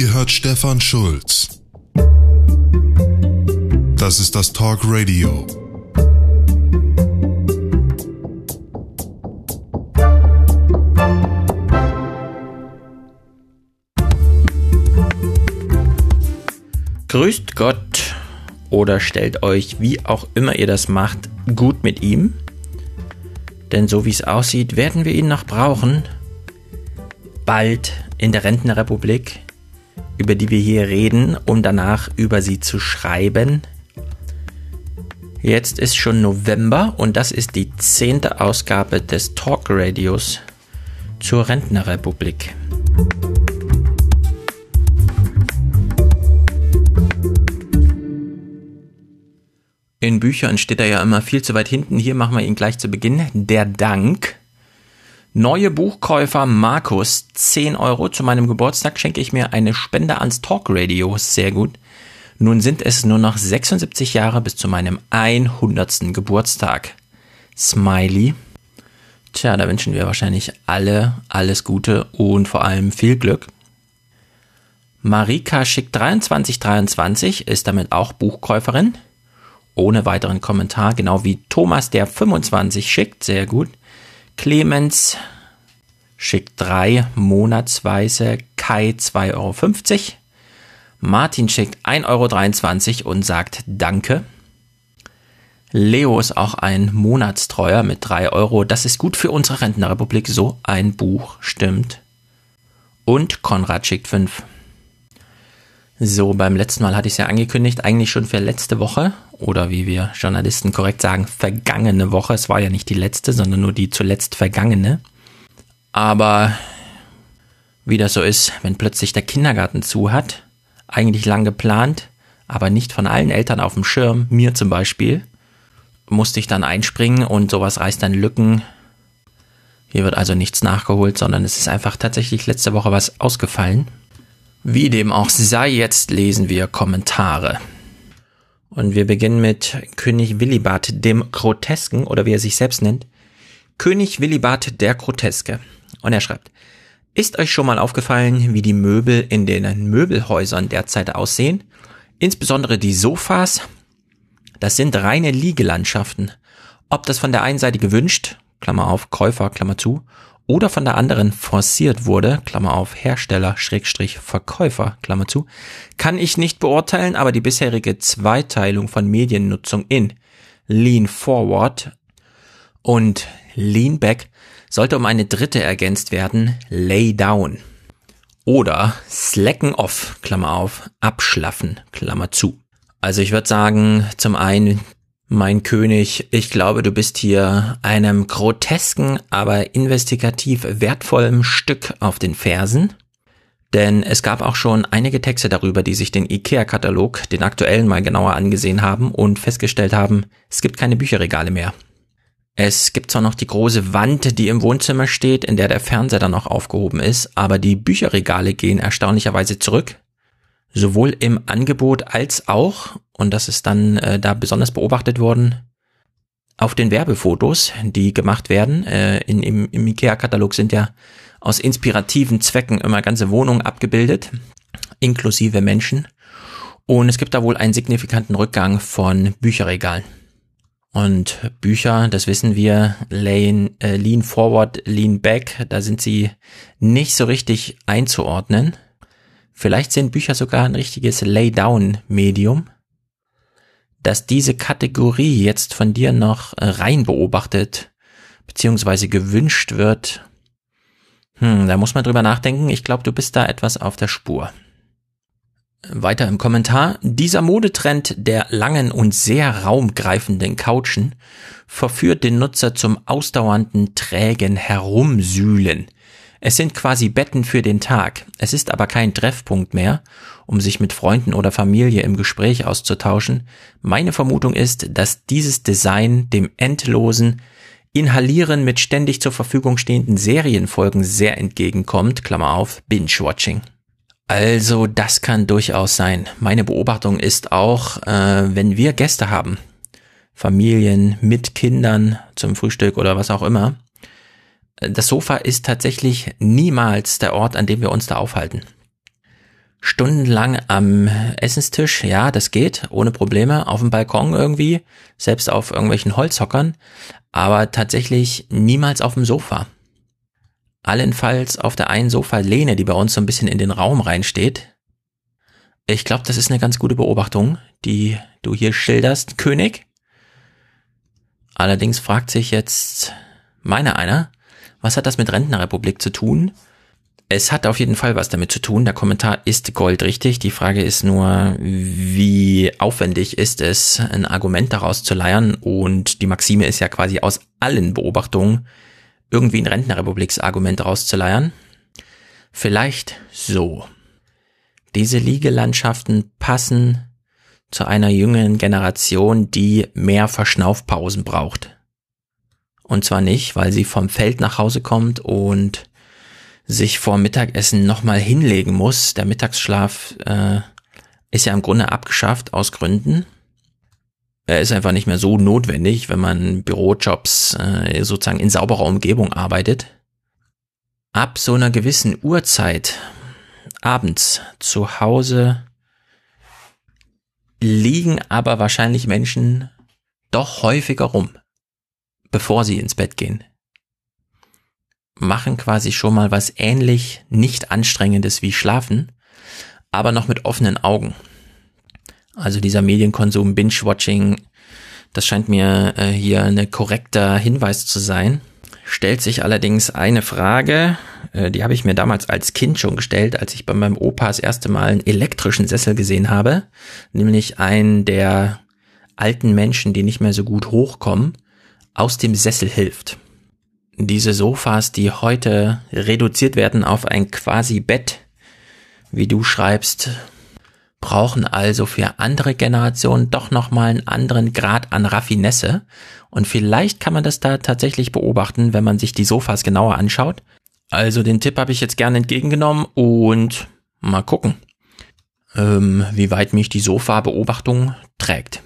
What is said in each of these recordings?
Ihr hört Stefan Schulz. Das ist das Talk Radio. Grüßt Gott oder stellt euch, wie auch immer ihr das macht, gut mit ihm. Denn so wie es aussieht, werden wir ihn noch brauchen. Bald in der Rentenrepublik, über die wir hier reden, um danach über sie zu schreiben. Jetzt ist schon November und das ist die zehnte Ausgabe des Talk Radios zur Rentnerrepublik. In Büchern steht er ja immer viel zu weit hinten. Hier machen wir ihn gleich zu Beginn. Der Dank. Neue Buchkäufer Markus, 10 Euro. Zu meinem Geburtstag schenke ich mir eine Spende ans Talk Radio. Sehr gut. Nun sind es nur noch 76 Jahre bis zu meinem 100. Geburtstag. Smiley. Tja, da wünschen wir wahrscheinlich alle alles Gute und vor allem viel Glück. Marika schickt 2323, ist damit auch Buchkäuferin ohne weiteren Kommentar, genau wie Thomas, der 25 schickt, sehr gut. Clemens schickt drei monatsweise, Kai 2,50 Euro. Martin schickt 1,23 Euro und sagt Danke. Leo ist auch ein Monatstreuer mit 3 Euro. Das ist gut für unsere Rentenrepublik. So ein Buch, stimmt. Und Konrad schickt 5. So, beim letzten Mal hatte ich es ja angekündigt, eigentlich schon für letzte Woche oder wie wir Journalisten korrekt sagen, vergangene Woche. Es war ja nicht die letzte, sondern nur die zuletzt vergangene. Aber wie das so ist, wenn plötzlich der Kindergarten zu hat, eigentlich lang geplant, aber nicht von allen Eltern auf dem Schirm, mir zum Beispiel, musste ich dann einspringen und sowas reißt dann Lücken. Hier wird also nichts nachgeholt, sondern es ist einfach tatsächlich letzte Woche was ausgefallen. Wie dem auch sei, jetzt lesen wir Kommentare. Und wir beginnen mit König Willibald dem Grotesken oder wie er sich selbst nennt. König Willibald der Groteske. Und er schreibt, ist euch schon mal aufgefallen, wie die Möbel in den Möbelhäusern derzeit aussehen? Insbesondere die Sofas. Das sind reine Liegelandschaften. Ob das von der einen Seite gewünscht, Klammer auf, Käufer, Klammer zu, oder von der anderen forciert wurde, Klammer auf Hersteller, Schrägstrich Verkäufer, Klammer zu, kann ich nicht beurteilen, aber die bisherige Zweiteilung von Mediennutzung in Lean Forward und Lean Back sollte um eine dritte ergänzt werden, Lay Down. Oder Slacken Off, Klammer auf, abschlaffen, Klammer zu. Also ich würde sagen, zum einen mein König, ich glaube, du bist hier einem grotesken, aber investigativ wertvollen Stück auf den Fersen. Denn es gab auch schon einige Texte darüber, die sich den IKEA-Katalog, den aktuellen mal genauer angesehen haben und festgestellt haben, es gibt keine Bücherregale mehr. Es gibt zwar noch die große Wand, die im Wohnzimmer steht, in der der Fernseher dann noch aufgehoben ist, aber die Bücherregale gehen erstaunlicherweise zurück sowohl im Angebot als auch, und das ist dann äh, da besonders beobachtet worden, auf den Werbefotos, die gemacht werden. Äh, in, im, Im IKEA-Katalog sind ja aus inspirativen Zwecken immer ganze Wohnungen abgebildet, inklusive Menschen. Und es gibt da wohl einen signifikanten Rückgang von Bücherregalen. Und Bücher, das wissen wir, lean, äh, lean forward, lean back, da sind sie nicht so richtig einzuordnen. Vielleicht sind Bücher sogar ein richtiges Laydown-Medium, dass diese Kategorie jetzt von dir noch äh, rein beobachtet beziehungsweise gewünscht wird. Hm, da muss man drüber nachdenken. Ich glaube, du bist da etwas auf der Spur. Weiter im Kommentar. Dieser Modetrend der langen und sehr raumgreifenden Couchen verführt den Nutzer zum ausdauernden, trägen Herumsühlen es sind quasi Betten für den Tag. Es ist aber kein Treffpunkt mehr, um sich mit Freunden oder Familie im Gespräch auszutauschen. Meine Vermutung ist, dass dieses Design dem endlosen Inhalieren mit ständig zur Verfügung stehenden Serienfolgen sehr entgegenkommt, Klammer auf, Binge-Watching. Also das kann durchaus sein. Meine Beobachtung ist auch, äh, wenn wir Gäste haben, Familien mit Kindern zum Frühstück oder was auch immer, das Sofa ist tatsächlich niemals der Ort, an dem wir uns da aufhalten. stundenlang am Essenstisch, ja, das geht, ohne Probleme, auf dem Balkon irgendwie, selbst auf irgendwelchen Holzhockern, aber tatsächlich niemals auf dem Sofa. Allenfalls auf der einen Sofalehne, die bei uns so ein bisschen in den Raum reinsteht. Ich glaube, das ist eine ganz gute Beobachtung, die du hier schilderst, König. Allerdings fragt sich jetzt meiner einer, was hat das mit Rentnerrepublik zu tun? Es hat auf jeden Fall was damit zu tun. Der Kommentar ist goldrichtig. Die Frage ist nur, wie aufwendig ist es, ein Argument daraus zu leiern? Und die Maxime ist ja quasi aus allen Beobachtungen irgendwie ein Rentnerrepubliksargument rauszuleiern. Vielleicht so. Diese Liegelandschaften passen zu einer jüngeren Generation, die mehr Verschnaufpausen braucht. Und zwar nicht, weil sie vom Feld nach Hause kommt und sich vor Mittagessen nochmal hinlegen muss. Der Mittagsschlaf äh, ist ja im Grunde abgeschafft aus Gründen. Er ist einfach nicht mehr so notwendig, wenn man Bürojobs äh, sozusagen in sauberer Umgebung arbeitet. Ab so einer gewissen Uhrzeit abends zu Hause liegen aber wahrscheinlich Menschen doch häufiger rum bevor sie ins Bett gehen. Machen quasi schon mal was ähnlich nicht anstrengendes wie schlafen, aber noch mit offenen Augen. Also dieser Medienkonsum, Binge-Watching, das scheint mir äh, hier ein korrekter Hinweis zu sein. Stellt sich allerdings eine Frage, äh, die habe ich mir damals als Kind schon gestellt, als ich bei meinem Opa das erste Mal einen elektrischen Sessel gesehen habe, nämlich einen der alten Menschen, die nicht mehr so gut hochkommen aus dem Sessel hilft. Diese Sofas, die heute reduziert werden auf ein quasi Bett, wie du schreibst, brauchen also für andere Generationen doch nochmal einen anderen Grad an Raffinesse. Und vielleicht kann man das da tatsächlich beobachten, wenn man sich die Sofas genauer anschaut. Also den Tipp habe ich jetzt gerne entgegengenommen und mal gucken, ähm, wie weit mich die Sofa-Beobachtung trägt.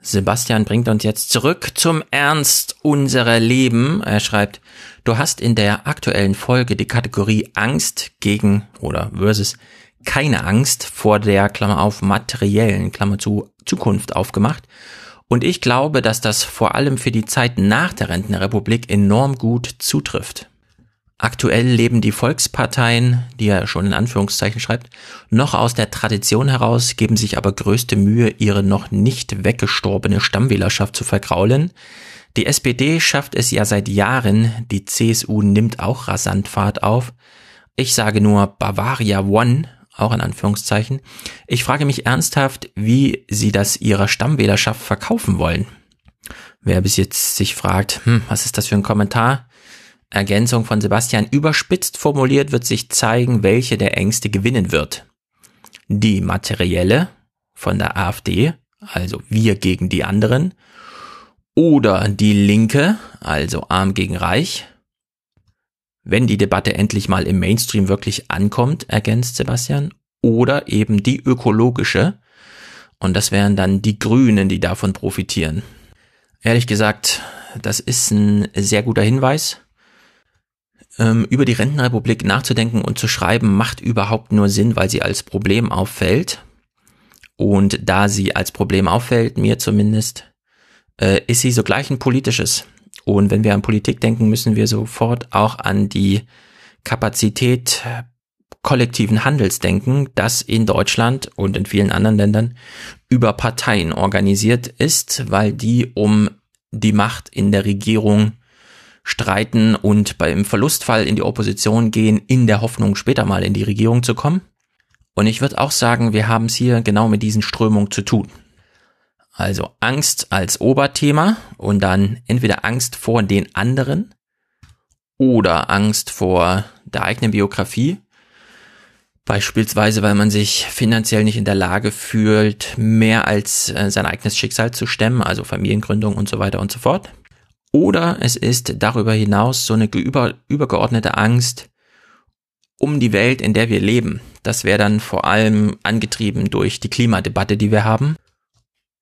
Sebastian bringt uns jetzt zurück zum Ernst unserer Leben. Er schreibt, du hast in der aktuellen Folge die Kategorie Angst gegen oder versus keine Angst vor der Klammer auf materiellen Klammer zu Zukunft aufgemacht. Und ich glaube, dass das vor allem für die Zeit nach der Rentenrepublik enorm gut zutrifft. Aktuell leben die Volksparteien, die er schon in Anführungszeichen schreibt, noch aus der Tradition heraus, geben sich aber größte Mühe, ihre noch nicht weggestorbene Stammwählerschaft zu verkraulen. Die SPD schafft es ja seit Jahren, die CSU nimmt auch rasant Fahrt auf. Ich sage nur Bavaria One, auch in Anführungszeichen. Ich frage mich ernsthaft, wie sie das ihrer Stammwählerschaft verkaufen wollen. Wer bis jetzt sich fragt, hm, was ist das für ein Kommentar? Ergänzung von Sebastian überspitzt formuliert wird sich zeigen, welche der Ängste gewinnen wird. Die materielle von der AfD, also wir gegen die anderen, oder die Linke, also arm gegen reich. Wenn die Debatte endlich mal im Mainstream wirklich ankommt, ergänzt Sebastian, oder eben die ökologische, und das wären dann die Grünen, die davon profitieren. Ehrlich gesagt, das ist ein sehr guter Hinweis ähm, über die Rentenrepublik nachzudenken und zu schreiben, macht überhaupt nur Sinn, weil sie als Problem auffällt. Und da sie als Problem auffällt, mir zumindest, äh, ist sie sogleich ein politisches. Und wenn wir an Politik denken, müssen wir sofort auch an die Kapazität kollektiven Handels denken, das in Deutschland und in vielen anderen Ländern über Parteien organisiert ist, weil die um die Macht in der Regierung streiten und beim Verlustfall in die Opposition gehen, in der Hoffnung, später mal in die Regierung zu kommen. Und ich würde auch sagen, wir haben es hier genau mit diesen Strömungen zu tun. Also Angst als Oberthema und dann entweder Angst vor den anderen oder Angst vor der eigenen Biografie. Beispielsweise, weil man sich finanziell nicht in der Lage fühlt, mehr als äh, sein eigenes Schicksal zu stemmen, also Familiengründung und so weiter und so fort. Oder es ist darüber hinaus so eine über, übergeordnete Angst um die Welt, in der wir leben. Das wäre dann vor allem angetrieben durch die Klimadebatte, die wir haben.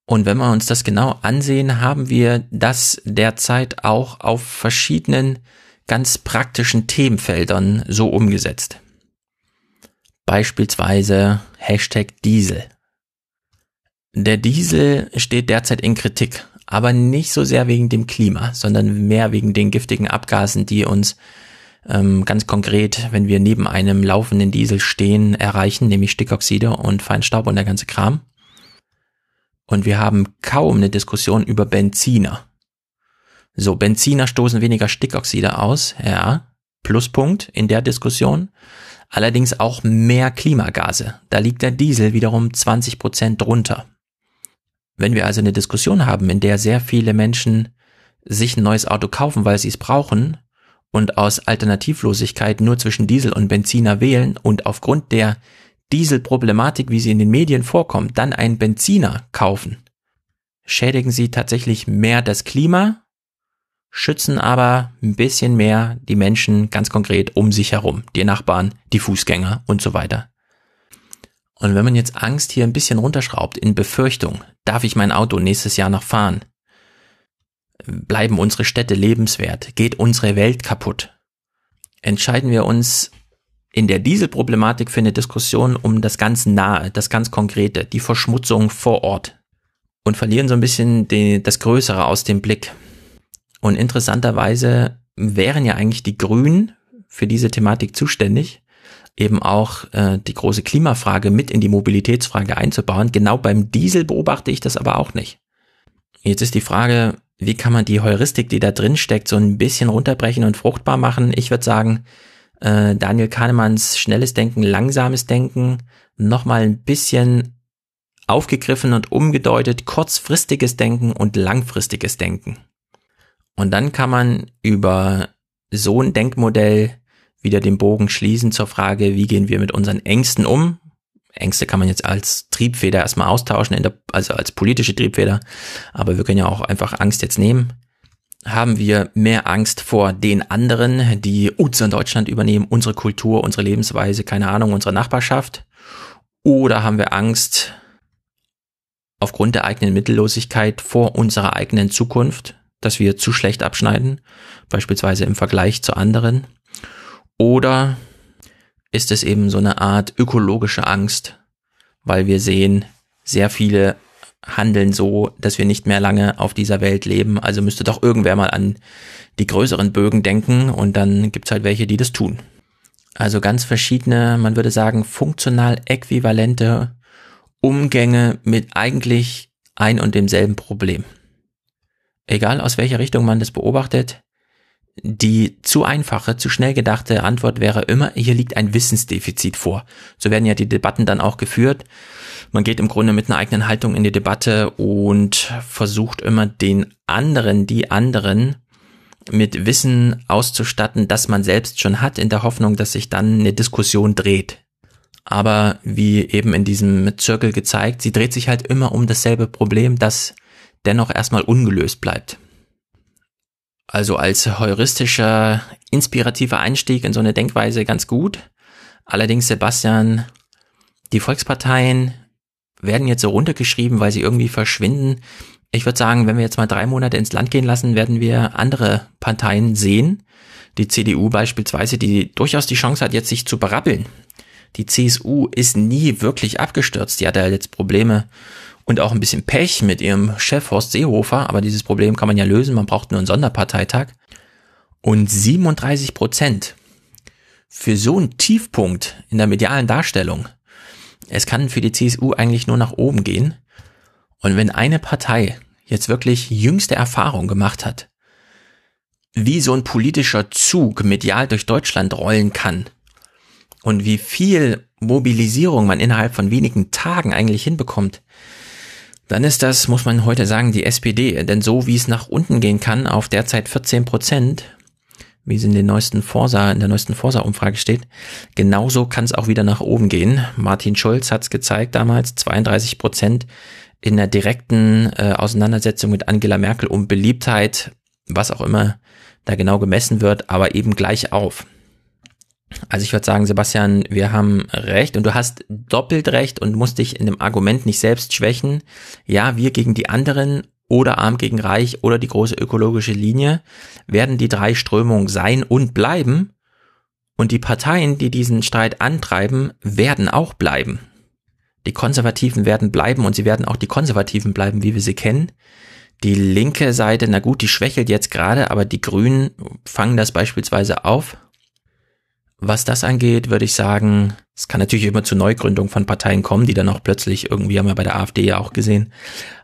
Und wenn wir uns das genau ansehen, haben wir das derzeit auch auf verschiedenen ganz praktischen Themenfeldern so umgesetzt. Beispielsweise Hashtag Diesel. Der Diesel steht derzeit in Kritik, aber nicht so sehr wegen dem Klima, sondern mehr wegen den giftigen Abgasen, die uns ähm, ganz konkret, wenn wir neben einem laufenden Diesel stehen, erreichen, nämlich Stickoxide und Feinstaub und der ganze Kram. Und wir haben kaum eine Diskussion über Benziner. So, Benziner stoßen weniger Stickoxide aus, ja, Pluspunkt in der Diskussion. Allerdings auch mehr Klimagase. Da liegt der Diesel wiederum 20 Prozent drunter. Wenn wir also eine Diskussion haben, in der sehr viele Menschen sich ein neues Auto kaufen, weil sie es brauchen und aus Alternativlosigkeit nur zwischen Diesel und Benziner wählen und aufgrund der Dieselproblematik, wie sie in den Medien vorkommt, dann einen Benziner kaufen, schädigen sie tatsächlich mehr das Klima, schützen aber ein bisschen mehr die Menschen ganz konkret um sich herum, die Nachbarn, die Fußgänger und so weiter. Und wenn man jetzt Angst hier ein bisschen runterschraubt in Befürchtung, darf ich mein Auto nächstes Jahr noch fahren? Bleiben unsere Städte lebenswert? Geht unsere Welt kaputt? Entscheiden wir uns in der Dieselproblematik für eine Diskussion um das ganz Nahe, das ganz Konkrete, die Verschmutzung vor Ort und verlieren so ein bisschen die, das Größere aus dem Blick. Und interessanterweise wären ja eigentlich die Grünen für diese Thematik zuständig, eben auch äh, die große Klimafrage mit in die Mobilitätsfrage einzubauen. Genau beim Diesel beobachte ich das aber auch nicht. Jetzt ist die Frage, wie kann man die Heuristik, die da drin steckt, so ein bisschen runterbrechen und fruchtbar machen? Ich würde sagen, äh, Daniel Kahnemanns schnelles Denken, langsames Denken, nochmal ein bisschen aufgegriffen und umgedeutet, kurzfristiges Denken und langfristiges Denken. Und dann kann man über so ein Denkmodell wieder den Bogen schließen zur Frage, wie gehen wir mit unseren Ängsten um? Ängste kann man jetzt als Triebfeder erstmal austauschen, der, also als politische Triebfeder, aber wir können ja auch einfach Angst jetzt nehmen. Haben wir mehr Angst vor den anderen, die uns in Deutschland übernehmen, unsere Kultur, unsere Lebensweise, keine Ahnung, unsere Nachbarschaft? Oder haben wir Angst aufgrund der eigenen Mittellosigkeit vor unserer eigenen Zukunft? dass wir zu schlecht abschneiden, beispielsweise im Vergleich zu anderen? Oder ist es eben so eine Art ökologische Angst, weil wir sehen, sehr viele handeln so, dass wir nicht mehr lange auf dieser Welt leben, also müsste doch irgendwer mal an die größeren Bögen denken und dann gibt's halt welche, die das tun. Also ganz verschiedene, man würde sagen, funktional äquivalente Umgänge mit eigentlich ein und demselben Problem egal aus welcher Richtung man das beobachtet, die zu einfache, zu schnell gedachte Antwort wäre immer, hier liegt ein Wissensdefizit vor. So werden ja die Debatten dann auch geführt. Man geht im Grunde mit einer eigenen Haltung in die Debatte und versucht immer den anderen, die anderen mit Wissen auszustatten, das man selbst schon hat, in der Hoffnung, dass sich dann eine Diskussion dreht. Aber wie eben in diesem Zirkel gezeigt, sie dreht sich halt immer um dasselbe Problem, das dennoch erstmal ungelöst bleibt. Also als heuristischer, inspirativer Einstieg in so eine Denkweise ganz gut. Allerdings, Sebastian, die Volksparteien werden jetzt so runtergeschrieben, weil sie irgendwie verschwinden. Ich würde sagen, wenn wir jetzt mal drei Monate ins Land gehen lassen, werden wir andere Parteien sehen. Die CDU beispielsweise, die durchaus die Chance hat, jetzt sich zu berappeln. Die CSU ist nie wirklich abgestürzt. Die hatte ja jetzt Probleme und auch ein bisschen Pech mit ihrem Chef Horst Seehofer, aber dieses Problem kann man ja lösen, man braucht nur einen Sonderparteitag. Und 37 Prozent für so einen Tiefpunkt in der medialen Darstellung. Es kann für die CSU eigentlich nur nach oben gehen. Und wenn eine Partei jetzt wirklich jüngste Erfahrung gemacht hat, wie so ein politischer Zug medial durch Deutschland rollen kann und wie viel Mobilisierung man innerhalb von wenigen Tagen eigentlich hinbekommt, dann ist das, muss man heute sagen, die SPD. Denn so wie es nach unten gehen kann, auf derzeit 14 Prozent, wie es in den neuesten Forsa, in der neuesten Forsa-Umfrage steht, genauso kann es auch wieder nach oben gehen. Martin Schulz hat es gezeigt damals, 32 Prozent in der direkten äh, Auseinandersetzung mit Angela Merkel um Beliebtheit, was auch immer da genau gemessen wird, aber eben gleich auf. Also ich würde sagen, Sebastian, wir haben recht und du hast doppelt recht und musst dich in dem Argument nicht selbst schwächen. Ja, wir gegen die anderen oder arm gegen reich oder die große ökologische Linie werden die drei Strömungen sein und bleiben. Und die Parteien, die diesen Streit antreiben, werden auch bleiben. Die Konservativen werden bleiben und sie werden auch die Konservativen bleiben, wie wir sie kennen. Die linke Seite, na gut, die schwächelt jetzt gerade, aber die Grünen fangen das beispielsweise auf. Was das angeht, würde ich sagen, es kann natürlich immer zu Neugründung von Parteien kommen, die dann auch plötzlich irgendwie haben wir bei der AfD ja auch gesehen.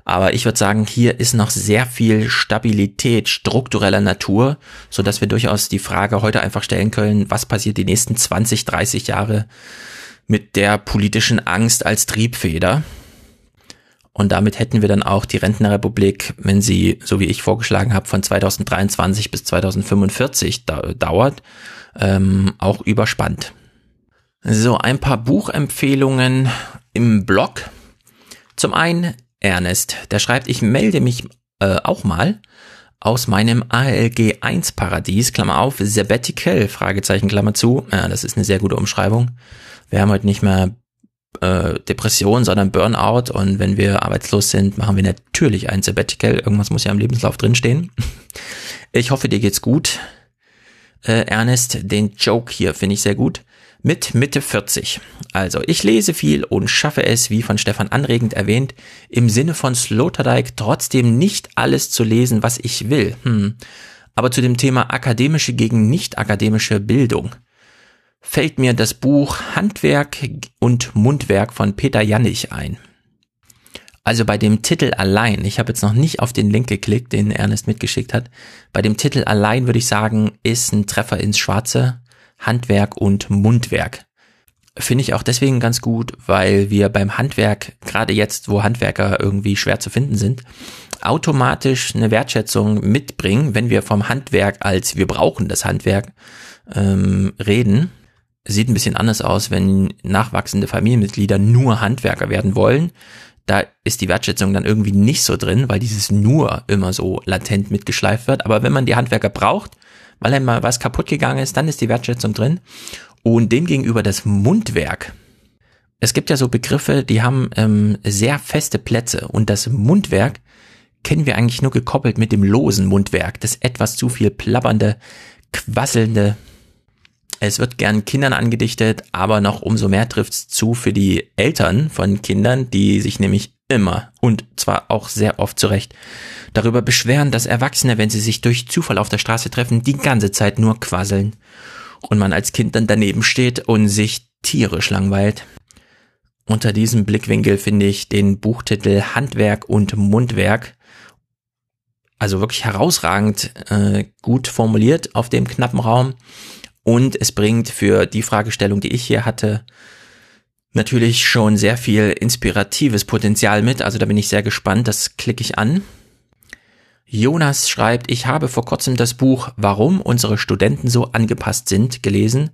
Aber ich würde sagen, hier ist noch sehr viel Stabilität struktureller Natur, so dass wir durchaus die Frage heute einfach stellen können, was passiert die nächsten 20, 30 Jahre mit der politischen Angst als Triebfeder. Und damit hätten wir dann auch die Rentnerrepublik, wenn sie, so wie ich vorgeschlagen habe, von 2023 bis 2045 dauert, ähm, auch überspannt. So, ein paar Buchempfehlungen im Blog. Zum einen Ernest, der schreibt, ich melde mich äh, auch mal aus meinem ALG 1 Paradies, Klammer auf, Sabbatical, Fragezeichen, Klammer zu. Ja, das ist eine sehr gute Umschreibung. Wir haben heute nicht mehr äh, Depression, sondern Burnout und wenn wir arbeitslos sind, machen wir natürlich ein Sabbatical. Irgendwas muss ja im Lebenslauf drinstehen. Ich hoffe, dir geht's gut. Äh, Ernest, den Joke hier finde ich sehr gut mit Mitte 40. Also, ich lese viel und schaffe es, wie von Stefan anregend erwähnt, im Sinne von Sloterdijk trotzdem nicht alles zu lesen, was ich will. Hm. Aber zu dem Thema akademische gegen nicht akademische Bildung fällt mir das Buch Handwerk und Mundwerk von Peter Jannig ein. Also bei dem Titel allein, ich habe jetzt noch nicht auf den Link geklickt, den Ernest mitgeschickt hat, bei dem Titel allein würde ich sagen, ist ein Treffer ins Schwarze. Handwerk und Mundwerk. Finde ich auch deswegen ganz gut, weil wir beim Handwerk, gerade jetzt, wo Handwerker irgendwie schwer zu finden sind, automatisch eine Wertschätzung mitbringen, wenn wir vom Handwerk als wir brauchen das Handwerk ähm, reden. Sieht ein bisschen anders aus, wenn nachwachsende Familienmitglieder nur Handwerker werden wollen. Da ist die Wertschätzung dann irgendwie nicht so drin, weil dieses nur immer so latent mitgeschleift wird. Aber wenn man die Handwerker braucht, weil einmal was kaputt gegangen ist, dann ist die Wertschätzung drin. Und demgegenüber das Mundwerk. Es gibt ja so Begriffe, die haben ähm, sehr feste Plätze und das Mundwerk kennen wir eigentlich nur gekoppelt mit dem losen Mundwerk, das etwas zu viel plappernde, quasselnde. Es wird gern Kindern angedichtet, aber noch umso mehr trifft's zu für die Eltern von Kindern, die sich nämlich immer und zwar auch sehr oft zurecht darüber beschweren, dass Erwachsene, wenn sie sich durch Zufall auf der Straße treffen, die ganze Zeit nur quasseln und man als Kind dann daneben steht und sich tierisch langweilt. Unter diesem Blickwinkel finde ich den Buchtitel Handwerk und Mundwerk also wirklich herausragend äh, gut formuliert auf dem knappen Raum und es bringt für die Fragestellung, die ich hier hatte, natürlich schon sehr viel inspiratives Potenzial mit. Also da bin ich sehr gespannt. Das klicke ich an. Jonas schreibt, ich habe vor kurzem das Buch Warum unsere Studenten so angepasst sind gelesen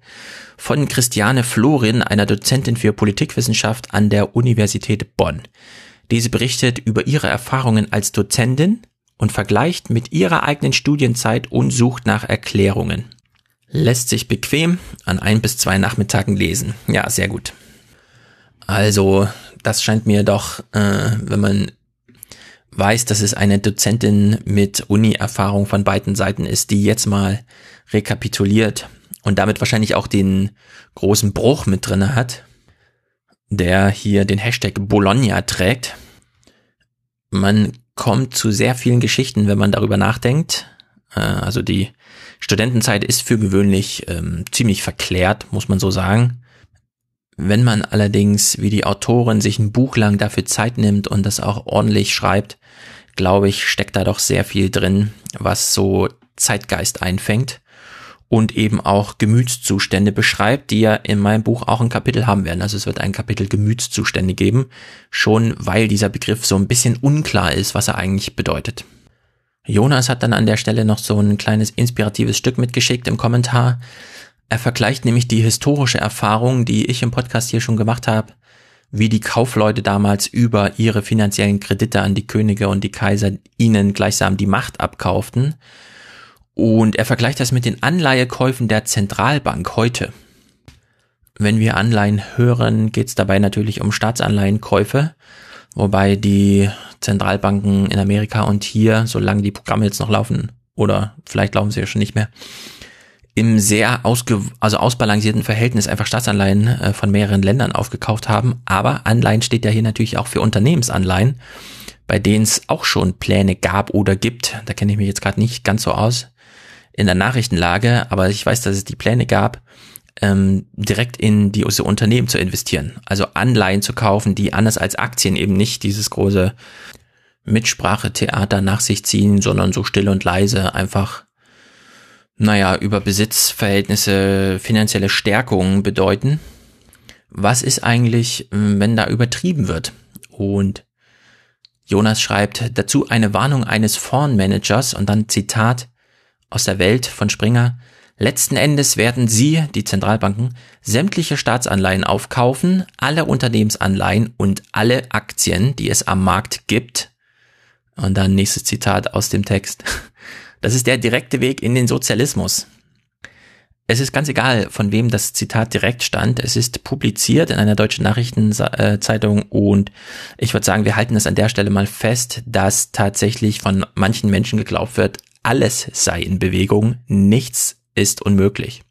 von Christiane Florin, einer Dozentin für Politikwissenschaft an der Universität Bonn. Diese berichtet über ihre Erfahrungen als Dozentin und vergleicht mit ihrer eigenen Studienzeit und sucht nach Erklärungen. Lässt sich bequem an ein bis zwei Nachmittagen lesen. Ja, sehr gut. Also, das scheint mir doch, äh, wenn man weiß, dass es eine Dozentin mit Uni-Erfahrung von beiden Seiten ist, die jetzt mal rekapituliert und damit wahrscheinlich auch den großen Bruch mit drinne hat, der hier den Hashtag Bologna trägt. Man kommt zu sehr vielen Geschichten, wenn man darüber nachdenkt. Äh, also die Studentenzeit ist für gewöhnlich ähm, ziemlich verklärt, muss man so sagen. Wenn man allerdings, wie die Autorin, sich ein Buch lang dafür Zeit nimmt und das auch ordentlich schreibt, glaube ich, steckt da doch sehr viel drin, was so Zeitgeist einfängt und eben auch Gemütszustände beschreibt, die ja in meinem Buch auch ein Kapitel haben werden. Also es wird ein Kapitel Gemütszustände geben, schon weil dieser Begriff so ein bisschen unklar ist, was er eigentlich bedeutet. Jonas hat dann an der Stelle noch so ein kleines inspiratives Stück mitgeschickt im Kommentar. Er vergleicht nämlich die historische Erfahrung, die ich im Podcast hier schon gemacht habe, wie die Kaufleute damals über ihre finanziellen Kredite an die Könige und die Kaiser ihnen gleichsam die Macht abkauften. Und er vergleicht das mit den Anleihekäufen der Zentralbank heute. Wenn wir Anleihen hören, geht es dabei natürlich um Staatsanleihenkäufe, wobei die Zentralbanken in Amerika und hier, solange die Programme jetzt noch laufen, oder vielleicht laufen sie ja schon nicht mehr, im sehr ausge also ausbalancierten Verhältnis einfach Staatsanleihen äh, von mehreren Ländern aufgekauft haben. Aber Anleihen steht ja hier natürlich auch für Unternehmensanleihen, bei denen es auch schon Pläne gab oder gibt. Da kenne ich mich jetzt gerade nicht ganz so aus in der Nachrichtenlage, aber ich weiß, dass es die Pläne gab, ähm, direkt in diese Unternehmen zu investieren. Also Anleihen zu kaufen, die anders als Aktien eben nicht dieses große Mitsprachetheater nach sich ziehen, sondern so still und leise einfach naja, über Besitzverhältnisse, finanzielle Stärkung bedeuten. Was ist eigentlich, wenn da übertrieben wird? Und Jonas schreibt dazu eine Warnung eines Fondsmanagers und dann Zitat aus der Welt von Springer. Letzten Endes werden Sie, die Zentralbanken, sämtliche Staatsanleihen aufkaufen, alle Unternehmensanleihen und alle Aktien, die es am Markt gibt. Und dann nächstes Zitat aus dem Text. Das ist der direkte Weg in den Sozialismus. Es ist ganz egal, von wem das Zitat direkt stand. Es ist publiziert in einer deutschen Nachrichtenzeitung und ich würde sagen, wir halten es an der Stelle mal fest, dass tatsächlich von manchen Menschen geglaubt wird, alles sei in Bewegung, nichts ist unmöglich.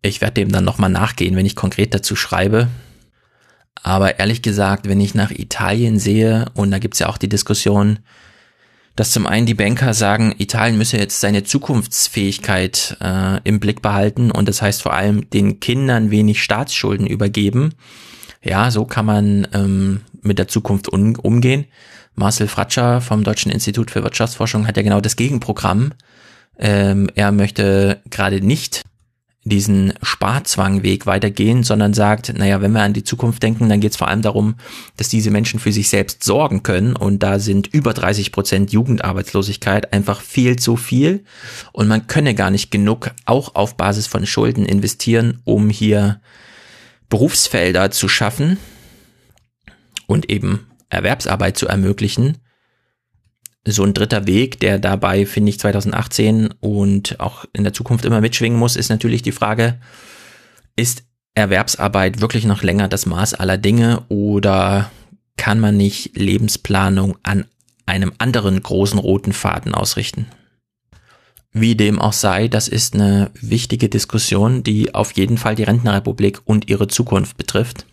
Ich werde dem dann nochmal nachgehen, wenn ich konkret dazu schreibe. Aber ehrlich gesagt, wenn ich nach Italien sehe, und da gibt's ja auch die Diskussion, dass zum einen die Banker sagen, Italien müsse jetzt seine Zukunftsfähigkeit äh, im Blick behalten und das heißt vor allem den Kindern wenig Staatsschulden übergeben. Ja, so kann man ähm, mit der Zukunft um, umgehen. Marcel Fratscher vom Deutschen Institut für Wirtschaftsforschung hat ja genau das Gegenprogramm. Ähm, er möchte gerade nicht diesen Sparzwangweg weitergehen, sondern sagt, naja, wenn wir an die Zukunft denken, dann geht es vor allem darum, dass diese Menschen für sich selbst sorgen können. Und da sind über 30 Prozent Jugendarbeitslosigkeit einfach viel zu viel. Und man könne gar nicht genug auch auf Basis von Schulden investieren, um hier Berufsfelder zu schaffen und eben Erwerbsarbeit zu ermöglichen so ein dritter Weg, der dabei, finde ich, 2018 und auch in der Zukunft immer mitschwingen muss, ist natürlich die Frage, ist Erwerbsarbeit wirklich noch länger das Maß aller Dinge oder kann man nicht Lebensplanung an einem anderen großen roten Faden ausrichten? Wie dem auch sei, das ist eine wichtige Diskussion, die auf jeden Fall die Rentenrepublik und ihre Zukunft betrifft.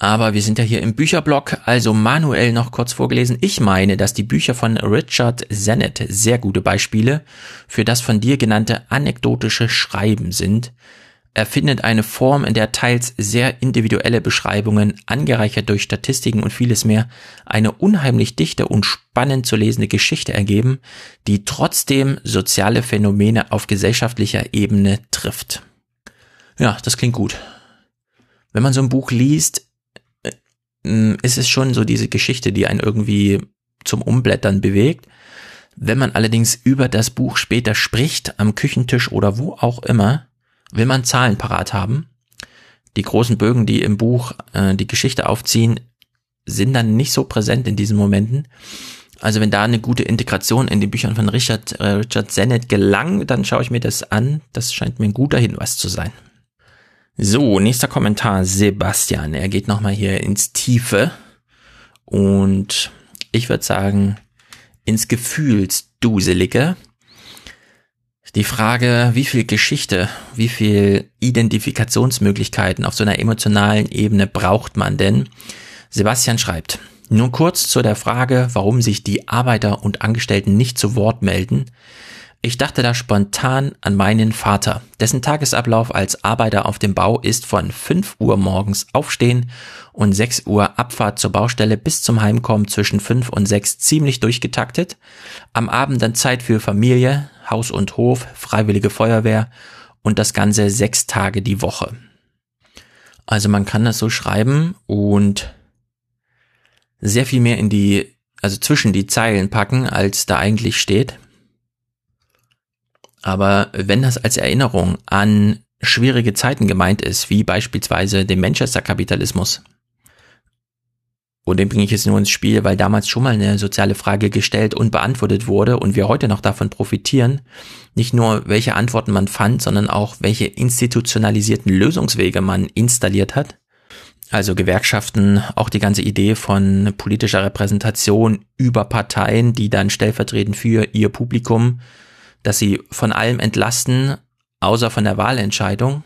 Aber wir sind ja hier im Bücherblock, also manuell noch kurz vorgelesen. Ich meine, dass die Bücher von Richard Sennett sehr gute Beispiele für das von dir genannte anekdotische Schreiben sind. Er findet eine Form, in der teils sehr individuelle Beschreibungen, angereichert durch Statistiken und vieles mehr, eine unheimlich dichte und spannend zu lesende Geschichte ergeben, die trotzdem soziale Phänomene auf gesellschaftlicher Ebene trifft. Ja, das klingt gut. Wenn man so ein Buch liest, ist es schon so diese Geschichte, die einen irgendwie zum Umblättern bewegt. Wenn man allerdings über das Buch später spricht, am Küchentisch oder wo auch immer, will man Zahlen parat haben. Die großen Bögen, die im Buch äh, die Geschichte aufziehen, sind dann nicht so präsent in diesen Momenten. Also wenn da eine gute Integration in den Büchern von Richard, äh, Richard Sennett gelang, dann schaue ich mir das an. Das scheint mir ein guter Hinweis zu sein. So, nächster Kommentar, Sebastian. Er geht nochmal hier ins Tiefe und ich würde sagen, ins Gefühlsduselige. Die Frage, wie viel Geschichte, wie viel Identifikationsmöglichkeiten auf so einer emotionalen Ebene braucht man denn? Sebastian schreibt, nur kurz zu der Frage, warum sich die Arbeiter und Angestellten nicht zu Wort melden. Ich dachte da spontan an meinen Vater. Dessen Tagesablauf als Arbeiter auf dem Bau ist von 5 Uhr morgens aufstehen und 6 Uhr Abfahrt zur Baustelle bis zum Heimkommen zwischen 5 und 6 ziemlich durchgetaktet. Am Abend dann Zeit für Familie, Haus und Hof, Freiwillige Feuerwehr und das Ganze sechs Tage die Woche. Also man kann das so schreiben und sehr viel mehr in die, also zwischen die Zeilen packen, als da eigentlich steht. Aber wenn das als Erinnerung an schwierige Zeiten gemeint ist, wie beispielsweise den Manchester-Kapitalismus, und den bringe ich jetzt nur ins Spiel, weil damals schon mal eine soziale Frage gestellt und beantwortet wurde und wir heute noch davon profitieren, nicht nur welche Antworten man fand, sondern auch welche institutionalisierten Lösungswege man installiert hat. Also Gewerkschaften, auch die ganze Idee von politischer Repräsentation über Parteien, die dann stellvertretend für ihr Publikum dass sie von allem entlasten, außer von der Wahlentscheidung,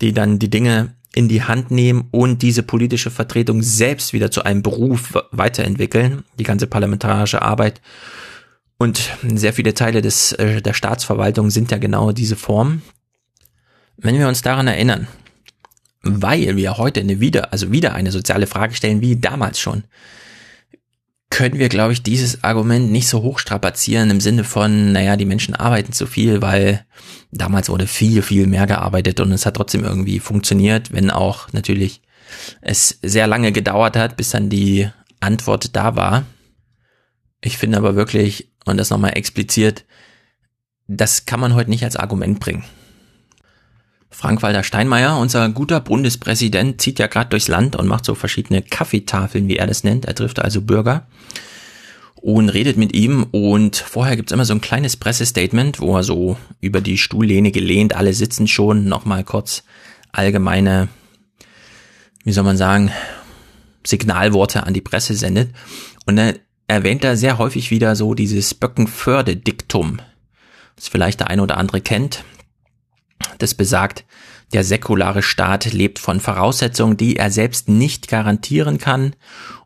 die dann die Dinge in die Hand nehmen und diese politische Vertretung selbst wieder zu einem Beruf weiterentwickeln. Die ganze parlamentarische Arbeit und sehr viele Teile des, äh, der Staatsverwaltung sind ja genau diese Form. Wenn wir uns daran erinnern, weil wir heute eine wieder, also wieder eine soziale Frage stellen wie damals schon, können wir, glaube ich, dieses Argument nicht so hoch strapazieren im Sinne von, naja, die Menschen arbeiten zu viel, weil damals wurde viel, viel mehr gearbeitet und es hat trotzdem irgendwie funktioniert, wenn auch natürlich es sehr lange gedauert hat, bis dann die Antwort da war. Ich finde aber wirklich, und das nochmal expliziert, das kann man heute nicht als Argument bringen. Frank-Walter Steinmeier, unser guter Bundespräsident, zieht ja gerade durchs Land und macht so verschiedene Kaffeetafeln, wie er das nennt. Er trifft also Bürger und redet mit ihm und vorher gibt's immer so ein kleines Pressestatement, wo er so über die Stuhllehne gelehnt, alle sitzen schon, nochmal kurz allgemeine, wie soll man sagen, Signalworte an die Presse sendet. Und er erwähnt er sehr häufig wieder so dieses Böckenförde-Diktum, das vielleicht der eine oder andere kennt das besagt, der säkulare Staat lebt von Voraussetzungen, die er selbst nicht garantieren kann.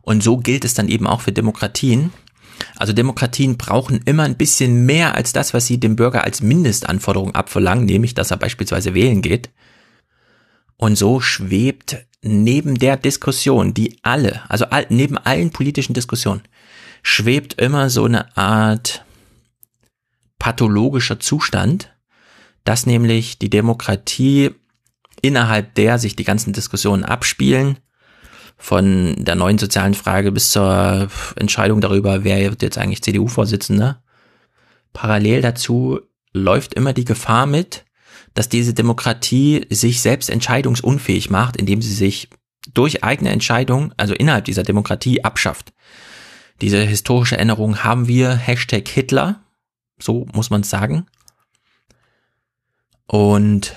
Und so gilt es dann eben auch für Demokratien. Also Demokratien brauchen immer ein bisschen mehr als das, was sie dem Bürger als Mindestanforderung abverlangen, nämlich dass er beispielsweise wählen geht. Und so schwebt neben der Diskussion, die alle, also all, neben allen politischen Diskussionen, schwebt immer so eine Art pathologischer Zustand, dass nämlich die Demokratie innerhalb der sich die ganzen Diskussionen abspielen, von der neuen sozialen Frage bis zur Entscheidung darüber, wer wird jetzt eigentlich CDU-Vorsitzender. Parallel dazu läuft immer die Gefahr mit, dass diese Demokratie sich selbst entscheidungsunfähig macht, indem sie sich durch eigene Entscheidung, also innerhalb dieser Demokratie, abschafft. Diese historische Erinnerung haben wir, Hashtag Hitler, so muss man sagen. Und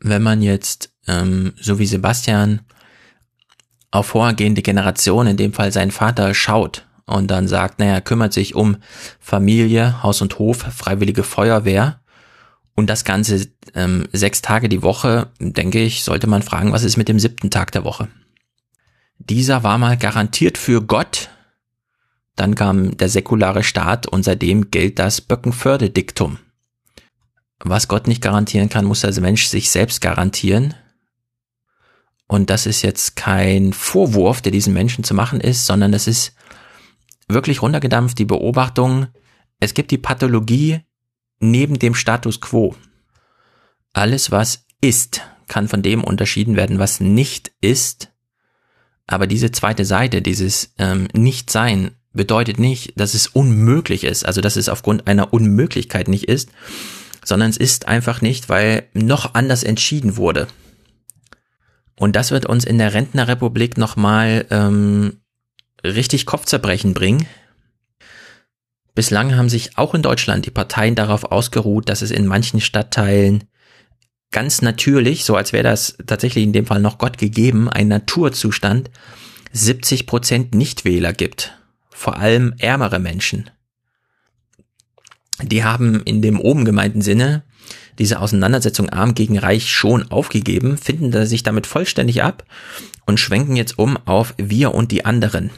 wenn man jetzt, ähm, so wie Sebastian, auf vorhergehende Generationen, in dem Fall sein Vater, schaut und dann sagt, naja, kümmert sich um Familie, Haus und Hof, freiwillige Feuerwehr und das Ganze ähm, sechs Tage die Woche, denke ich, sollte man fragen, was ist mit dem siebten Tag der Woche? Dieser war mal garantiert für Gott. Dann kam der säkulare Staat und seitdem gilt das Böckenförde-Diktum was Gott nicht garantieren kann, muss der Mensch sich selbst garantieren. Und das ist jetzt kein Vorwurf, der diesen Menschen zu machen ist, sondern es ist wirklich runtergedampft die Beobachtung, es gibt die Pathologie neben dem Status quo. Alles, was ist, kann von dem unterschieden werden, was nicht ist. Aber diese zweite Seite, dieses ähm, Nichtsein, bedeutet nicht, dass es unmöglich ist, also dass es aufgrund einer Unmöglichkeit nicht ist, sondern es ist einfach nicht, weil noch anders entschieden wurde. Und das wird uns in der Rentnerrepublik nochmal ähm, richtig Kopfzerbrechen bringen. Bislang haben sich auch in Deutschland die Parteien darauf ausgeruht, dass es in manchen Stadtteilen ganz natürlich, so als wäre das tatsächlich in dem Fall noch Gott gegeben, ein Naturzustand, 70 Prozent Nichtwähler gibt. Vor allem ärmere Menschen die haben in dem oben gemeinten Sinne diese Auseinandersetzung arm gegen reich schon aufgegeben, finden sich damit vollständig ab und schwenken jetzt um auf wir und die anderen.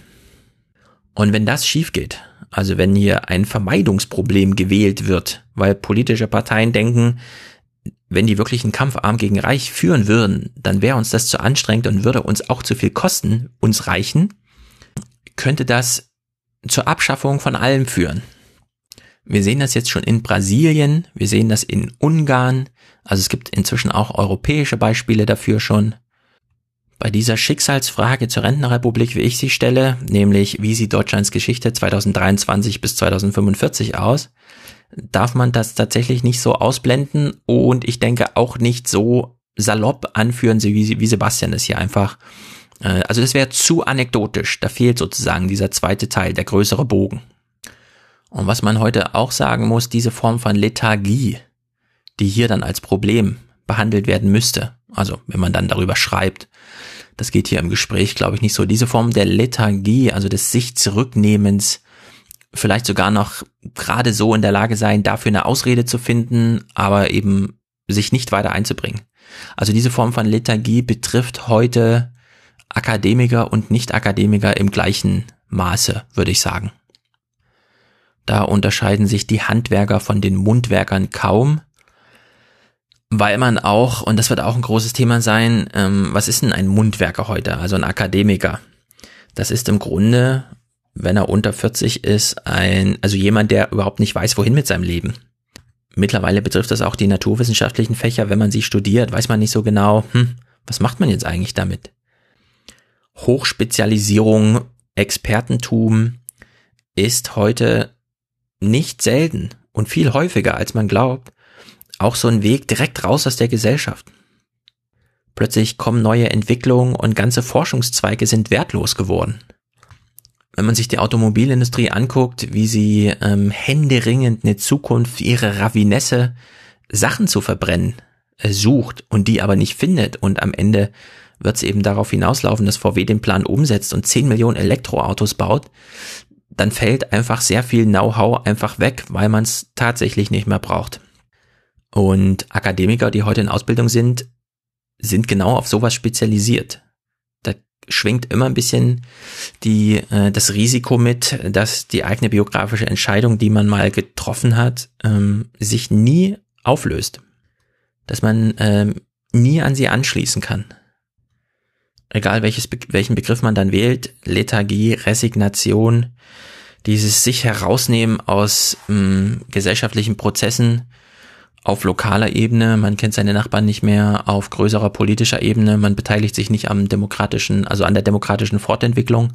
Und wenn das schief geht, also wenn hier ein Vermeidungsproblem gewählt wird, weil politische Parteien denken, wenn die wirklich einen Kampf arm gegen reich führen würden, dann wäre uns das zu anstrengend und würde uns auch zu viel kosten, uns reichen, könnte das zur Abschaffung von allem führen. Wir sehen das jetzt schon in Brasilien, wir sehen das in Ungarn, also es gibt inzwischen auch europäische Beispiele dafür schon. Bei dieser Schicksalsfrage zur Rentenrepublik, wie ich sie stelle, nämlich wie sieht Deutschlands Geschichte 2023 bis 2045 aus, darf man das tatsächlich nicht so ausblenden und ich denke auch nicht so salopp anführen, wie, wie Sebastian es hier einfach. Äh, also das wäre zu anekdotisch. Da fehlt sozusagen dieser zweite Teil, der größere Bogen. Und was man heute auch sagen muss, diese Form von Lethargie, die hier dann als Problem behandelt werden müsste, also wenn man dann darüber schreibt, das geht hier im Gespräch, glaube ich, nicht so, diese Form der Lethargie, also des sich zurücknehmens vielleicht sogar noch gerade so in der Lage sein, dafür eine Ausrede zu finden, aber eben sich nicht weiter einzubringen. Also diese Form von Lethargie betrifft heute Akademiker und Nicht-Akademiker im gleichen Maße, würde ich sagen. Da unterscheiden sich die Handwerker von den Mundwerkern kaum, weil man auch, und das wird auch ein großes Thema sein, ähm, was ist denn ein Mundwerker heute, also ein Akademiker? Das ist im Grunde, wenn er unter 40 ist, ein, also jemand, der überhaupt nicht weiß, wohin mit seinem Leben. Mittlerweile betrifft das auch die naturwissenschaftlichen Fächer. Wenn man sie studiert, weiß man nicht so genau, hm, was macht man jetzt eigentlich damit? Hochspezialisierung, Expertentum ist heute nicht selten und viel häufiger, als man glaubt, auch so ein Weg direkt raus aus der Gesellschaft. Plötzlich kommen neue Entwicklungen und ganze Forschungszweige sind wertlos geworden. Wenn man sich die Automobilindustrie anguckt, wie sie ähm, händeringend eine Zukunft ihre Raffinesse Sachen zu verbrennen äh, sucht und die aber nicht findet und am Ende wird es eben darauf hinauslaufen, dass VW den Plan umsetzt und 10 Millionen Elektroautos baut, dann fällt einfach sehr viel Know-how einfach weg, weil man es tatsächlich nicht mehr braucht. Und Akademiker, die heute in Ausbildung sind, sind genau auf sowas spezialisiert. Da schwingt immer ein bisschen die, äh, das Risiko mit, dass die eigene biografische Entscheidung, die man mal getroffen hat, ähm, sich nie auflöst. Dass man ähm, nie an sie anschließen kann. Egal welches, welchen Begriff man dann wählt, Lethargie, Resignation, dieses sich herausnehmen aus ähm, gesellschaftlichen Prozessen, auf lokaler Ebene, man kennt seine Nachbarn nicht mehr, auf größerer politischer Ebene, man beteiligt sich nicht am demokratischen, also an der demokratischen Fortentwicklung.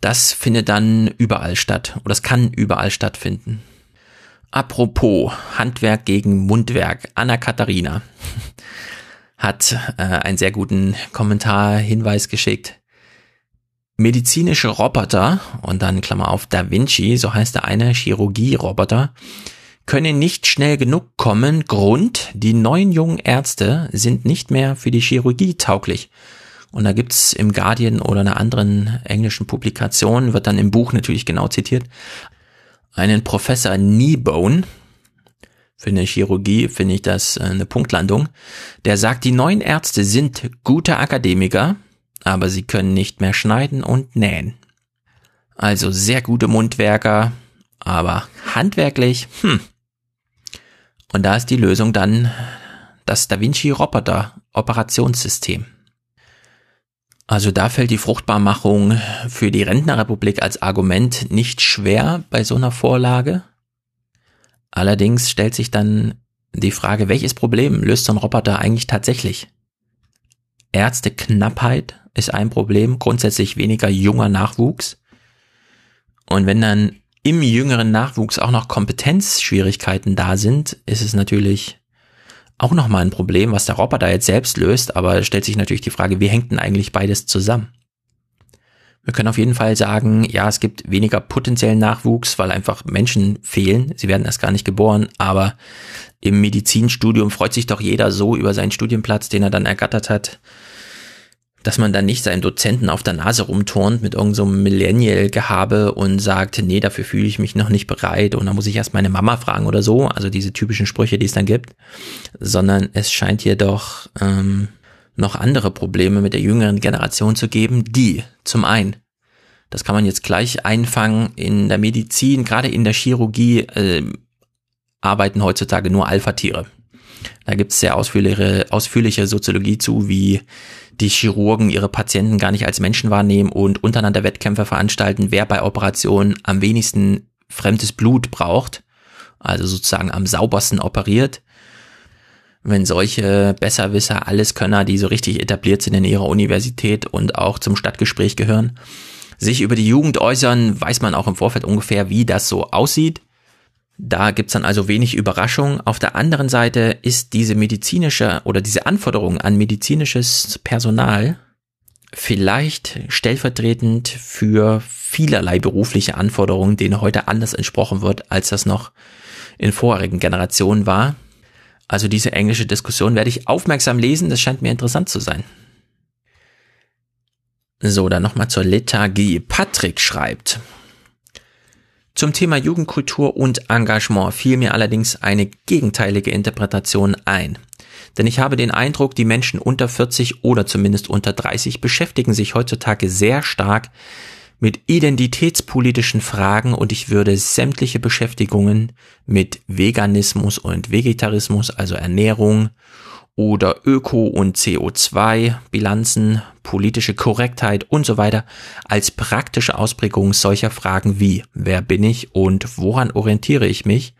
Das findet dann überall statt. Oder es kann überall stattfinden. Apropos Handwerk gegen Mundwerk, Anna Katharina hat äh, einen sehr guten Kommentar, Hinweis geschickt. Medizinische Roboter und dann Klammer auf Da Vinci, so heißt der eine Chirurgie-Roboter, können nicht schnell genug kommen. Grund, die neuen jungen Ärzte sind nicht mehr für die Chirurgie tauglich. Und da gibt's im Guardian oder einer anderen englischen Publikation, wird dann im Buch natürlich genau zitiert, einen Professor Kneebone, für eine Chirurgie finde ich das äh, eine Punktlandung, der sagt, die neuen Ärzte sind gute Akademiker, aber sie können nicht mehr schneiden und nähen. Also sehr gute Mundwerker, aber handwerklich, hm, und da ist die Lösung dann das Da Vinci Roboter Operationssystem. Also da fällt die Fruchtbarmachung für die Rentnerrepublik als Argument nicht schwer bei so einer Vorlage. Allerdings stellt sich dann die Frage, welches Problem löst so ein Roboter eigentlich tatsächlich? Ärzteknappheit ist ein Problem, grundsätzlich weniger junger Nachwuchs. Und wenn dann im jüngeren Nachwuchs auch noch Kompetenzschwierigkeiten da sind, ist es natürlich auch nochmal ein Problem, was der Roboter jetzt selbst löst, aber stellt sich natürlich die Frage, wie hängt denn eigentlich beides zusammen? Wir können auf jeden Fall sagen, ja, es gibt weniger potenziellen Nachwuchs, weil einfach Menschen fehlen. Sie werden erst gar nicht geboren, aber im Medizinstudium freut sich doch jeder so über seinen Studienplatz, den er dann ergattert hat, dass man dann nicht seinem Dozenten auf der Nase rumturnt mit irgendeinem so Millennial-Gehabe und sagt, nee, dafür fühle ich mich noch nicht bereit und da muss ich erst meine Mama fragen oder so, also diese typischen Sprüche, die es dann gibt, sondern es scheint hier doch ähm, noch andere Probleme mit der jüngeren Generation zu geben, die zum einen, das kann man jetzt gleich einfangen, in der Medizin, gerade in der Chirurgie, äh, arbeiten heutzutage nur Alpha-Tiere. Da gibt es sehr ausführliche, ausführliche Soziologie zu, wie die Chirurgen ihre Patienten gar nicht als Menschen wahrnehmen und untereinander Wettkämpfe veranstalten, wer bei Operationen am wenigsten fremdes Blut braucht, also sozusagen am saubersten operiert. Wenn solche Besserwisser, Alleskönner, die so richtig etabliert sind in ihrer Universität und auch zum Stadtgespräch gehören, sich über die Jugend äußern, weiß man auch im Vorfeld ungefähr, wie das so aussieht. Da gibt's dann also wenig Überraschung. Auf der anderen Seite ist diese medizinische oder diese Anforderung an medizinisches Personal vielleicht stellvertretend für vielerlei berufliche Anforderungen, denen heute anders entsprochen wird, als das noch in vorigen Generationen war. Also diese englische Diskussion werde ich aufmerksam lesen, das scheint mir interessant zu sein. So, dann nochmal zur Lethargie. Patrick schreibt, Zum Thema Jugendkultur und Engagement fiel mir allerdings eine gegenteilige Interpretation ein. Denn ich habe den Eindruck, die Menschen unter 40 oder zumindest unter 30 beschäftigen sich heutzutage sehr stark mit identitätspolitischen Fragen und ich würde sämtliche Beschäftigungen mit Veganismus und Vegetarismus, also Ernährung oder Öko- und CO2-Bilanzen, politische Korrektheit und so weiter als praktische Ausprägung solcher Fragen wie wer bin ich und woran orientiere ich mich,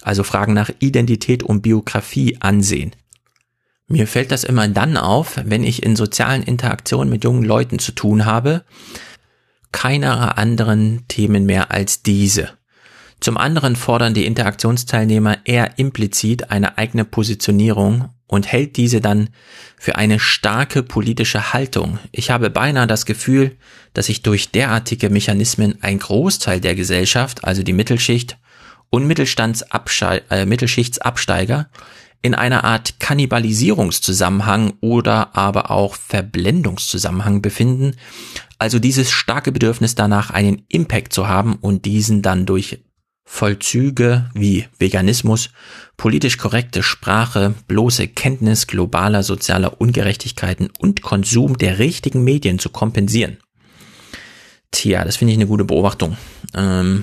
also Fragen nach Identität und Biografie ansehen. Mir fällt das immer dann auf, wenn ich in sozialen Interaktionen mit jungen Leuten zu tun habe, keiner anderen Themen mehr als diese. Zum anderen fordern die Interaktionsteilnehmer eher implizit eine eigene Positionierung und hält diese dann für eine starke politische Haltung. Ich habe beinahe das Gefühl, dass sich durch derartige Mechanismen ein Großteil der Gesellschaft, also die Mittelschicht und äh, Mittelschichtsabsteiger, in einer Art Kannibalisierungszusammenhang oder aber auch Verblendungszusammenhang befinden, also dieses starke Bedürfnis danach, einen Impact zu haben und diesen dann durch Vollzüge wie Veganismus, politisch korrekte Sprache, bloße Kenntnis globaler sozialer Ungerechtigkeiten und Konsum der richtigen Medien zu kompensieren. Tja, das finde ich eine gute Beobachtung. Ähm,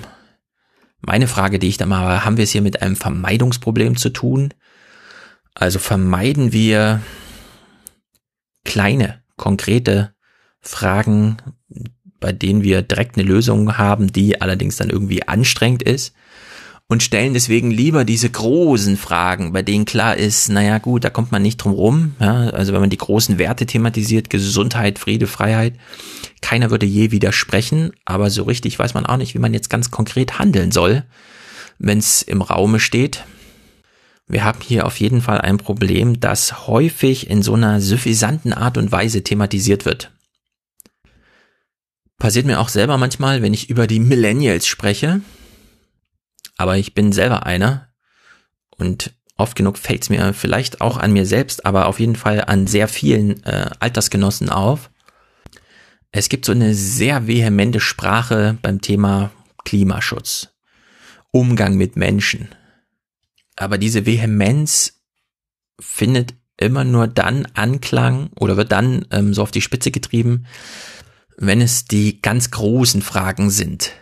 meine Frage, die ich da mal habe, haben wir es hier mit einem Vermeidungsproblem zu tun? Also vermeiden wir kleine, konkrete Fragen, bei denen wir direkt eine Lösung haben, die allerdings dann irgendwie anstrengend ist und stellen deswegen lieber diese großen Fragen, bei denen klar ist, naja gut, da kommt man nicht drum rum. Ja, also wenn man die großen Werte thematisiert, Gesundheit, Friede, Freiheit, keiner würde je widersprechen, aber so richtig weiß man auch nicht, wie man jetzt ganz konkret handeln soll, wenn es im Raume steht. Wir haben hier auf jeden Fall ein Problem, das häufig in so einer suffisanten Art und Weise thematisiert wird. Passiert mir auch selber manchmal, wenn ich über die Millennials spreche. Aber ich bin selber einer. Und oft genug fällt es mir vielleicht auch an mir selbst, aber auf jeden Fall an sehr vielen äh, Altersgenossen auf. Es gibt so eine sehr vehemente Sprache beim Thema Klimaschutz. Umgang mit Menschen aber diese Vehemenz findet immer nur dann Anklang oder wird dann ähm, so auf die Spitze getrieben, wenn es die ganz großen Fragen sind.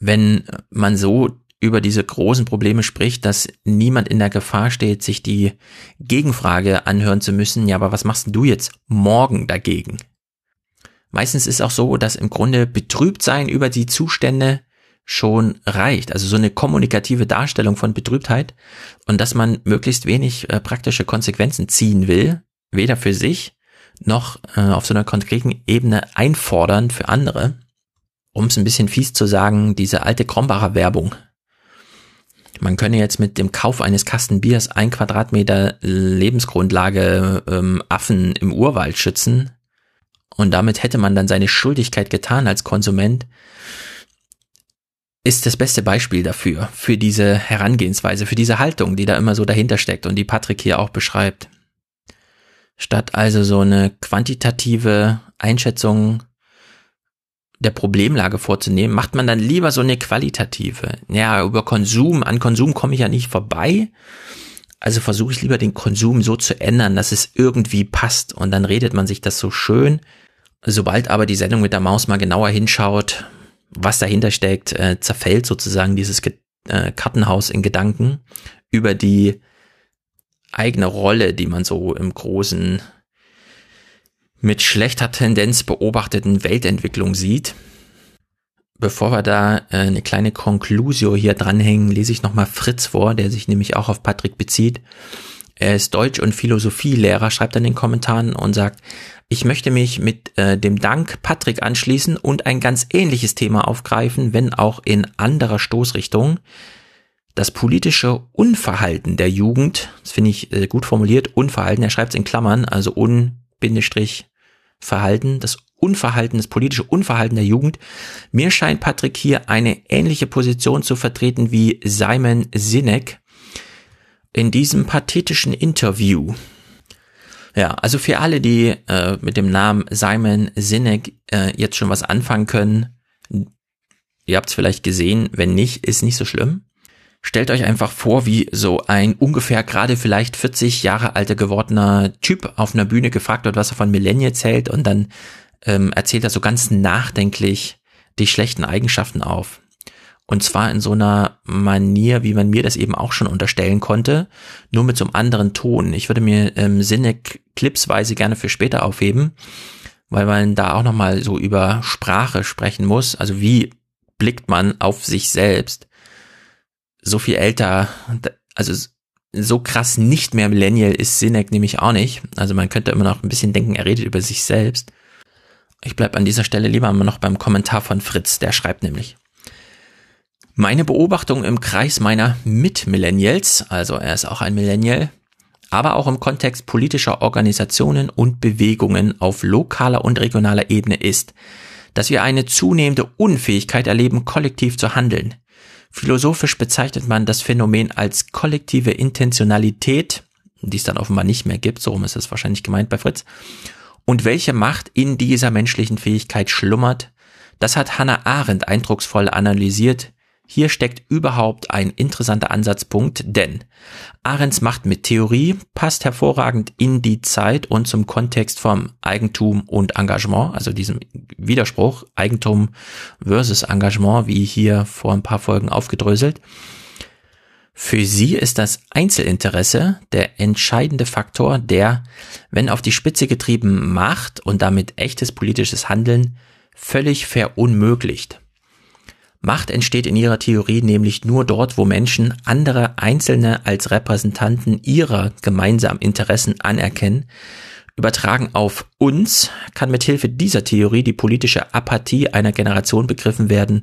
Wenn man so über diese großen Probleme spricht, dass niemand in der Gefahr steht, sich die Gegenfrage anhören zu müssen, ja, aber was machst du jetzt morgen dagegen? Meistens ist auch so, dass im Grunde betrübt sein über die Zustände schon reicht. Also so eine kommunikative Darstellung von Betrübtheit und dass man möglichst wenig äh, praktische Konsequenzen ziehen will, weder für sich noch äh, auf so einer konkreten Ebene einfordern für andere. Um es ein bisschen fies zu sagen, diese alte Krombacher Werbung. Man könne jetzt mit dem Kauf eines Kasten Biers ein Quadratmeter Lebensgrundlage ähm, Affen im Urwald schützen. Und damit hätte man dann seine Schuldigkeit getan als Konsument ist das beste Beispiel dafür, für diese Herangehensweise, für diese Haltung, die da immer so dahinter steckt und die Patrick hier auch beschreibt. Statt also so eine quantitative Einschätzung der Problemlage vorzunehmen, macht man dann lieber so eine qualitative. Ja, über Konsum, an Konsum komme ich ja nicht vorbei. Also versuche ich lieber den Konsum so zu ändern, dass es irgendwie passt. Und dann redet man sich das so schön. Sobald aber die Sendung mit der Maus mal genauer hinschaut, was dahinter steckt, äh, zerfällt sozusagen dieses Ge äh, Kartenhaus in Gedanken über die eigene Rolle, die man so im großen mit schlechter Tendenz beobachteten Weltentwicklung sieht. Bevor wir da äh, eine kleine Conclusio hier dranhängen, lese ich nochmal Fritz vor, der sich nämlich auch auf Patrick bezieht. Er ist Deutsch- und Philosophielehrer, schreibt in den Kommentaren und sagt, ich möchte mich mit äh, dem Dank Patrick anschließen und ein ganz ähnliches Thema aufgreifen, wenn auch in anderer Stoßrichtung. Das politische Unverhalten der Jugend, das finde ich äh, gut formuliert, Unverhalten, er schreibt es in Klammern, also Un-Verhalten, das Unverhalten, das politische Unverhalten der Jugend. Mir scheint Patrick hier eine ähnliche Position zu vertreten wie Simon Sinek in diesem pathetischen Interview. Ja, also für alle, die äh, mit dem Namen Simon Sinek äh, jetzt schon was anfangen können, Ihr habt es vielleicht gesehen, wenn nicht, ist nicht so schlimm. Stellt euch einfach vor, wie so ein ungefähr gerade vielleicht 40 Jahre alter gewordener Typ auf einer Bühne gefragt wird, was er von Millennials hält und dann ähm, erzählt er so ganz nachdenklich die schlechten Eigenschaften auf. Und zwar in so einer Manier, wie man mir das eben auch schon unterstellen konnte, nur mit so einem anderen Ton. Ich würde mir ähm, Sinne clipsweise gerne für später aufheben, weil man da auch nochmal so über Sprache sprechen muss. Also wie blickt man auf sich selbst? So viel älter, also so krass nicht mehr Millennial ist Sinek nämlich auch nicht. Also man könnte immer noch ein bisschen denken, er redet über sich selbst. Ich bleib an dieser Stelle lieber immer noch beim Kommentar von Fritz, der schreibt nämlich. Meine Beobachtung im Kreis meiner Mit-Millennials, also er ist auch ein Millennial, aber auch im Kontext politischer Organisationen und Bewegungen auf lokaler und regionaler Ebene ist, dass wir eine zunehmende Unfähigkeit erleben, kollektiv zu handeln. Philosophisch bezeichnet man das Phänomen als kollektive Intentionalität, die es dann offenbar nicht mehr gibt, so rum ist es wahrscheinlich gemeint bei Fritz, und welche Macht in dieser menschlichen Fähigkeit schlummert, das hat Hannah Arendt eindrucksvoll analysiert, hier steckt überhaupt ein interessanter Ansatzpunkt, denn Arends Macht mit Theorie passt hervorragend in die Zeit und zum Kontext vom Eigentum und Engagement, also diesem Widerspruch Eigentum versus Engagement, wie hier vor ein paar Folgen aufgedröselt. Für sie ist das Einzelinteresse der entscheidende Faktor, der, wenn auf die Spitze getrieben, Macht und damit echtes politisches Handeln völlig verunmöglicht. Macht entsteht in ihrer Theorie nämlich nur dort, wo Menschen andere Einzelne als Repräsentanten ihrer gemeinsamen Interessen anerkennen. Übertragen auf uns kann mithilfe dieser Theorie die politische Apathie einer Generation begriffen werden,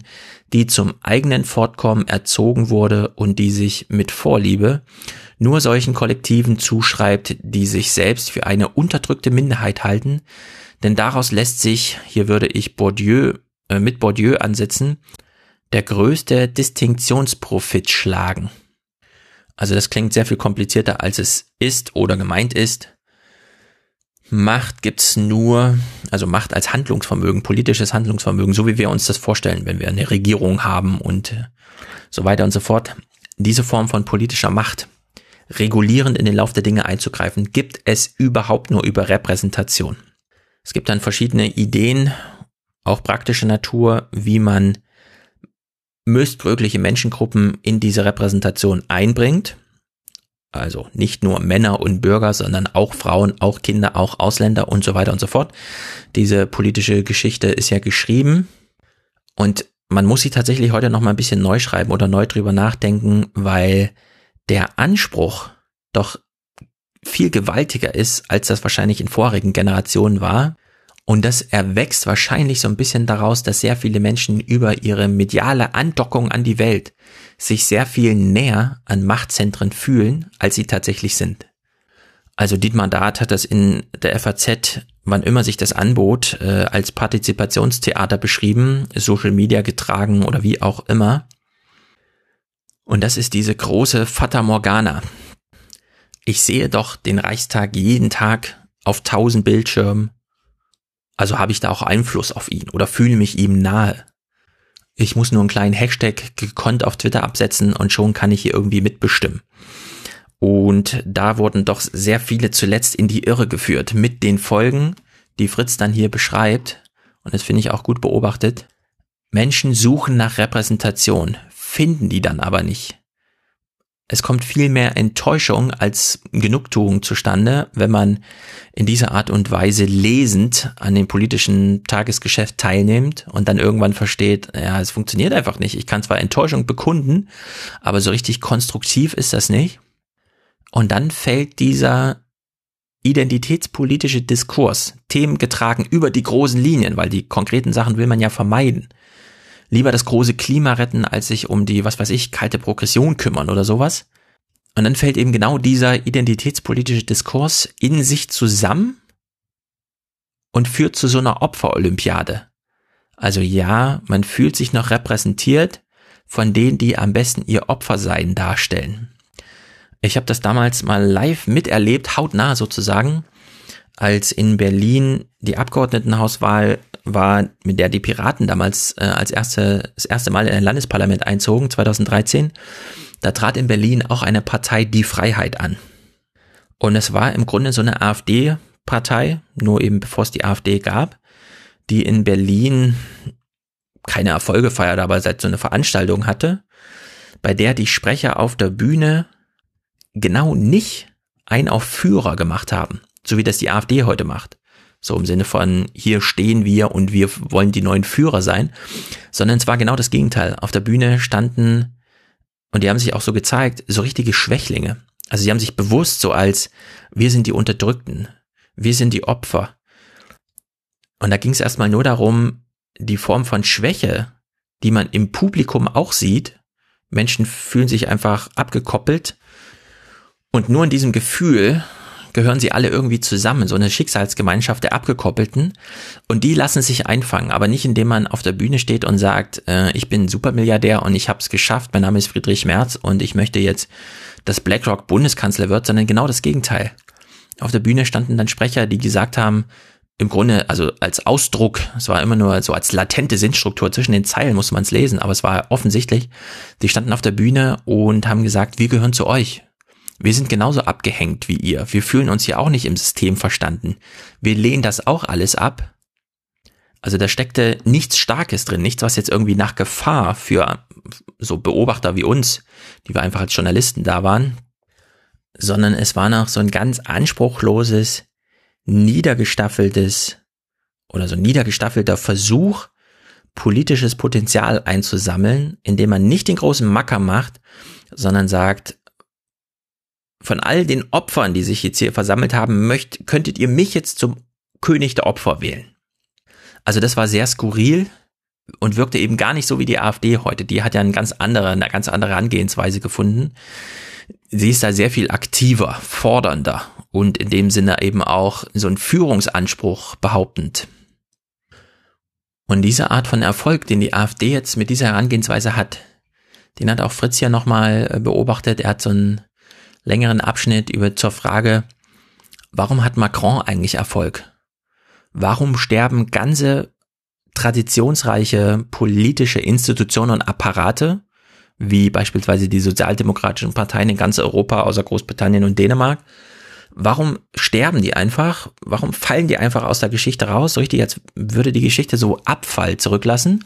die zum eigenen Fortkommen erzogen wurde und die sich mit Vorliebe nur solchen Kollektiven zuschreibt, die sich selbst für eine unterdrückte Minderheit halten, denn daraus lässt sich, hier würde ich Bourdieu äh, mit Bourdieu ansetzen, der größte Distinktionsprofit schlagen. Also das klingt sehr viel komplizierter, als es ist oder gemeint ist. Macht gibt's nur, also Macht als Handlungsvermögen, politisches Handlungsvermögen, so wie wir uns das vorstellen, wenn wir eine Regierung haben und so weiter und so fort. Diese Form von politischer Macht, regulierend in den Lauf der Dinge einzugreifen, gibt es überhaupt nur über Repräsentation. Es gibt dann verschiedene Ideen, auch praktische Natur, wie man mögliche Menschengruppen in diese Repräsentation einbringt. Also nicht nur Männer und Bürger, sondern auch Frauen, auch Kinder, auch Ausländer und so weiter und so fort. Diese politische Geschichte ist ja geschrieben und man muss sie tatsächlich heute noch mal ein bisschen neu schreiben oder neu drüber nachdenken, weil der Anspruch doch viel gewaltiger ist, als das wahrscheinlich in vorigen Generationen war. Und das erwächst wahrscheinlich so ein bisschen daraus, dass sehr viele Menschen über ihre mediale Andockung an die Welt sich sehr viel näher an Machtzentren fühlen, als sie tatsächlich sind. Also Dietmar Dart hat das in der FAZ, wann immer sich das anbot, äh, als Partizipationstheater beschrieben, Social Media getragen oder wie auch immer. Und das ist diese große Fata Morgana. Ich sehe doch den Reichstag jeden Tag auf tausend Bildschirmen also habe ich da auch Einfluss auf ihn oder fühle mich ihm nahe. Ich muss nur einen kleinen Hashtag gekonnt auf Twitter absetzen und schon kann ich hier irgendwie mitbestimmen. Und da wurden doch sehr viele zuletzt in die Irre geführt mit den Folgen, die Fritz dann hier beschreibt. Und das finde ich auch gut beobachtet. Menschen suchen nach Repräsentation, finden die dann aber nicht. Es kommt viel mehr Enttäuschung als Genugtuung zustande, wenn man in dieser Art und Weise lesend an dem politischen Tagesgeschäft teilnimmt und dann irgendwann versteht, ja, es funktioniert einfach nicht. Ich kann zwar Enttäuschung bekunden, aber so richtig konstruktiv ist das nicht. Und dann fällt dieser identitätspolitische Diskurs, Themen getragen über die großen Linien, weil die konkreten Sachen will man ja vermeiden lieber das große Klima retten, als sich um die, was weiß ich, kalte Progression kümmern oder sowas. Und dann fällt eben genau dieser identitätspolitische Diskurs in sich zusammen und führt zu so einer Opferolympiade. Also ja, man fühlt sich noch repräsentiert von denen, die am besten ihr Opfersein darstellen. Ich habe das damals mal live miterlebt, hautnah sozusagen, als in Berlin die Abgeordnetenhauswahl war, mit der die Piraten damals äh, als erste, das erste Mal in ein Landesparlament einzogen, 2013. Da trat in Berlin auch eine Partei Die Freiheit an. Und es war im Grunde so eine AfD-Partei, nur eben bevor es die AfD gab, die in Berlin keine Erfolge feierte, aber seit so eine Veranstaltung hatte, bei der die Sprecher auf der Bühne genau nicht ein auf Führer gemacht haben, so wie das die AfD heute macht. So im Sinne von, hier stehen wir und wir wollen die neuen Führer sein, sondern es war genau das Gegenteil. Auf der Bühne standen, und die haben sich auch so gezeigt, so richtige Schwächlinge. Also sie haben sich bewusst so als, wir sind die Unterdrückten, wir sind die Opfer. Und da ging es erstmal nur darum, die Form von Schwäche, die man im Publikum auch sieht, Menschen fühlen sich einfach abgekoppelt und nur in diesem Gefühl gehören sie alle irgendwie zusammen, so eine Schicksalsgemeinschaft der Abgekoppelten. Und die lassen sich einfangen, aber nicht indem man auf der Bühne steht und sagt, äh, ich bin Supermilliardär und ich habe es geschafft, mein Name ist Friedrich Merz und ich möchte jetzt, dass BlackRock Bundeskanzler wird, sondern genau das Gegenteil. Auf der Bühne standen dann Sprecher, die gesagt haben, im Grunde, also als Ausdruck, es war immer nur so als latente Sinnstruktur zwischen den Zeilen musste man es lesen, aber es war offensichtlich, die standen auf der Bühne und haben gesagt, wir gehören zu euch. Wir sind genauso abgehängt wie ihr. Wir fühlen uns hier auch nicht im System verstanden. Wir lehnen das auch alles ab. Also da steckte nichts Starkes drin, nichts, was jetzt irgendwie nach Gefahr für so Beobachter wie uns, die wir einfach als Journalisten da waren, sondern es war noch so ein ganz anspruchloses, niedergestaffeltes oder so niedergestaffelter Versuch, politisches Potenzial einzusammeln, indem man nicht den großen Macker macht, sondern sagt, von all den Opfern, die sich jetzt hier versammelt haben, möcht, könntet ihr mich jetzt zum König der Opfer wählen. Also das war sehr skurril und wirkte eben gar nicht so wie die AfD heute. Die hat ja eine ganz andere, eine ganz andere Angehensweise gefunden. Sie ist da sehr viel aktiver, fordernder und in dem Sinne eben auch so ein Führungsanspruch behauptend. Und diese Art von Erfolg, den die AfD jetzt mit dieser Herangehensweise hat, den hat auch Fritz ja nochmal äh, beobachtet. Er hat so einen längeren Abschnitt über zur Frage, warum hat Macron eigentlich Erfolg? Warum sterben ganze traditionsreiche politische Institutionen und Apparate, wie beispielsweise die sozialdemokratischen Parteien in ganz Europa, außer Großbritannien und Dänemark, warum sterben die einfach? Warum fallen die einfach aus der Geschichte raus? So richtig, als würde die Geschichte so Abfall zurücklassen.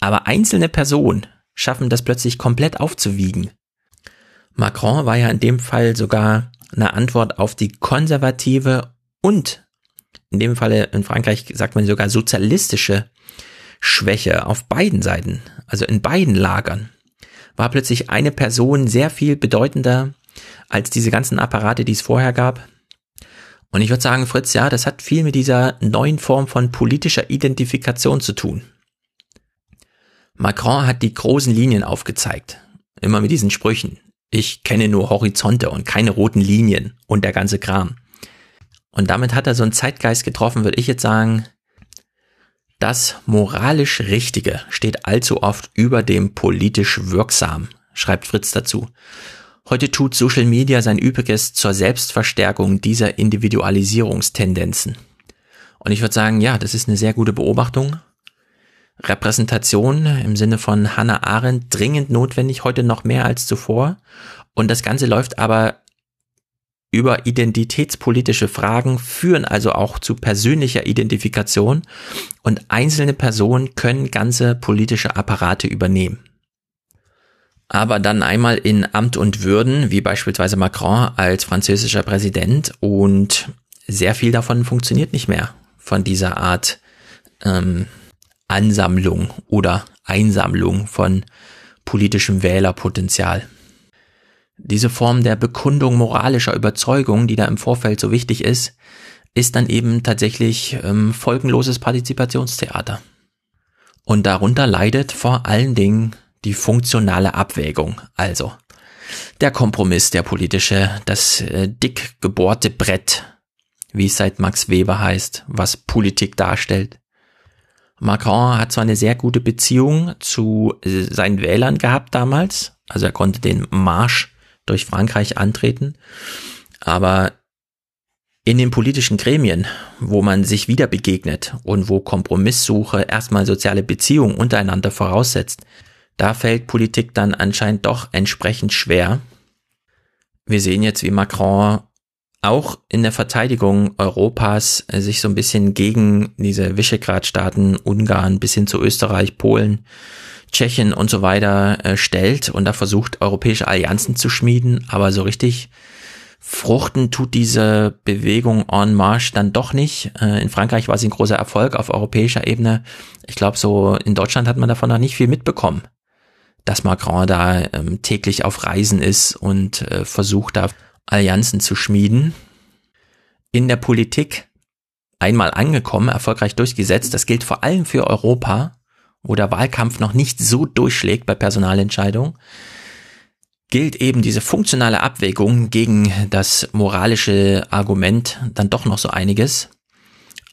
Aber einzelne Personen schaffen das plötzlich komplett aufzuwiegen. Macron war ja in dem Fall sogar eine Antwort auf die konservative und in dem Falle in Frankreich sagt man sogar sozialistische Schwäche auf beiden Seiten, also in beiden Lagern, war plötzlich eine Person sehr viel bedeutender als diese ganzen Apparate, die es vorher gab. Und ich würde sagen, Fritz, ja, das hat viel mit dieser neuen Form von politischer Identifikation zu tun. Macron hat die großen Linien aufgezeigt. Immer mit diesen Sprüchen. Ich kenne nur Horizonte und keine roten Linien und der ganze Kram. Und damit hat er so einen Zeitgeist getroffen, würde ich jetzt sagen, das moralisch Richtige steht allzu oft über dem politisch Wirksam, schreibt Fritz dazu. Heute tut Social Media sein Übriges zur Selbstverstärkung dieser Individualisierungstendenzen. Und ich würde sagen, ja, das ist eine sehr gute Beobachtung. Repräsentation im Sinne von Hannah Arendt dringend notwendig, heute noch mehr als zuvor. Und das Ganze läuft aber über identitätspolitische Fragen, führen also auch zu persönlicher Identifikation. Und einzelne Personen können ganze politische Apparate übernehmen. Aber dann einmal in Amt und Würden, wie beispielsweise Macron als französischer Präsident. Und sehr viel davon funktioniert nicht mehr von dieser Art ähm, Ansammlung oder Einsammlung von politischem Wählerpotenzial. Diese Form der Bekundung moralischer Überzeugung, die da im Vorfeld so wichtig ist, ist dann eben tatsächlich ähm, folgenloses Partizipationstheater. Und darunter leidet vor allen Dingen die funktionale Abwägung, also der Kompromiss, der politische, das äh, dick gebohrte Brett, wie es seit Max Weber heißt, was Politik darstellt. Macron hat zwar eine sehr gute Beziehung zu äh, seinen Wählern gehabt damals, also er konnte den Marsch durch Frankreich antreten, aber in den politischen Gremien, wo man sich wieder begegnet und wo Kompromisssuche erstmal soziale Beziehungen untereinander voraussetzt, da fällt Politik dann anscheinend doch entsprechend schwer. Wir sehen jetzt, wie Macron auch in der Verteidigung Europas sich so ein bisschen gegen diese Visegrad-Staaten, Ungarn bis hin zu Österreich, Polen, Tschechien und so weiter äh, stellt und da versucht, europäische Allianzen zu schmieden, aber so richtig Fruchten tut diese Bewegung en marche dann doch nicht. Äh, in Frankreich war sie ein großer Erfolg auf europäischer Ebene. Ich glaube, so in Deutschland hat man davon noch nicht viel mitbekommen, dass Macron da ähm, täglich auf Reisen ist und äh, versucht da Allianzen zu schmieden. In der Politik einmal angekommen, erfolgreich durchgesetzt. Das gilt vor allem für Europa, wo der Wahlkampf noch nicht so durchschlägt bei Personalentscheidungen gilt eben diese funktionale Abwägung gegen das moralische Argument dann doch noch so einiges.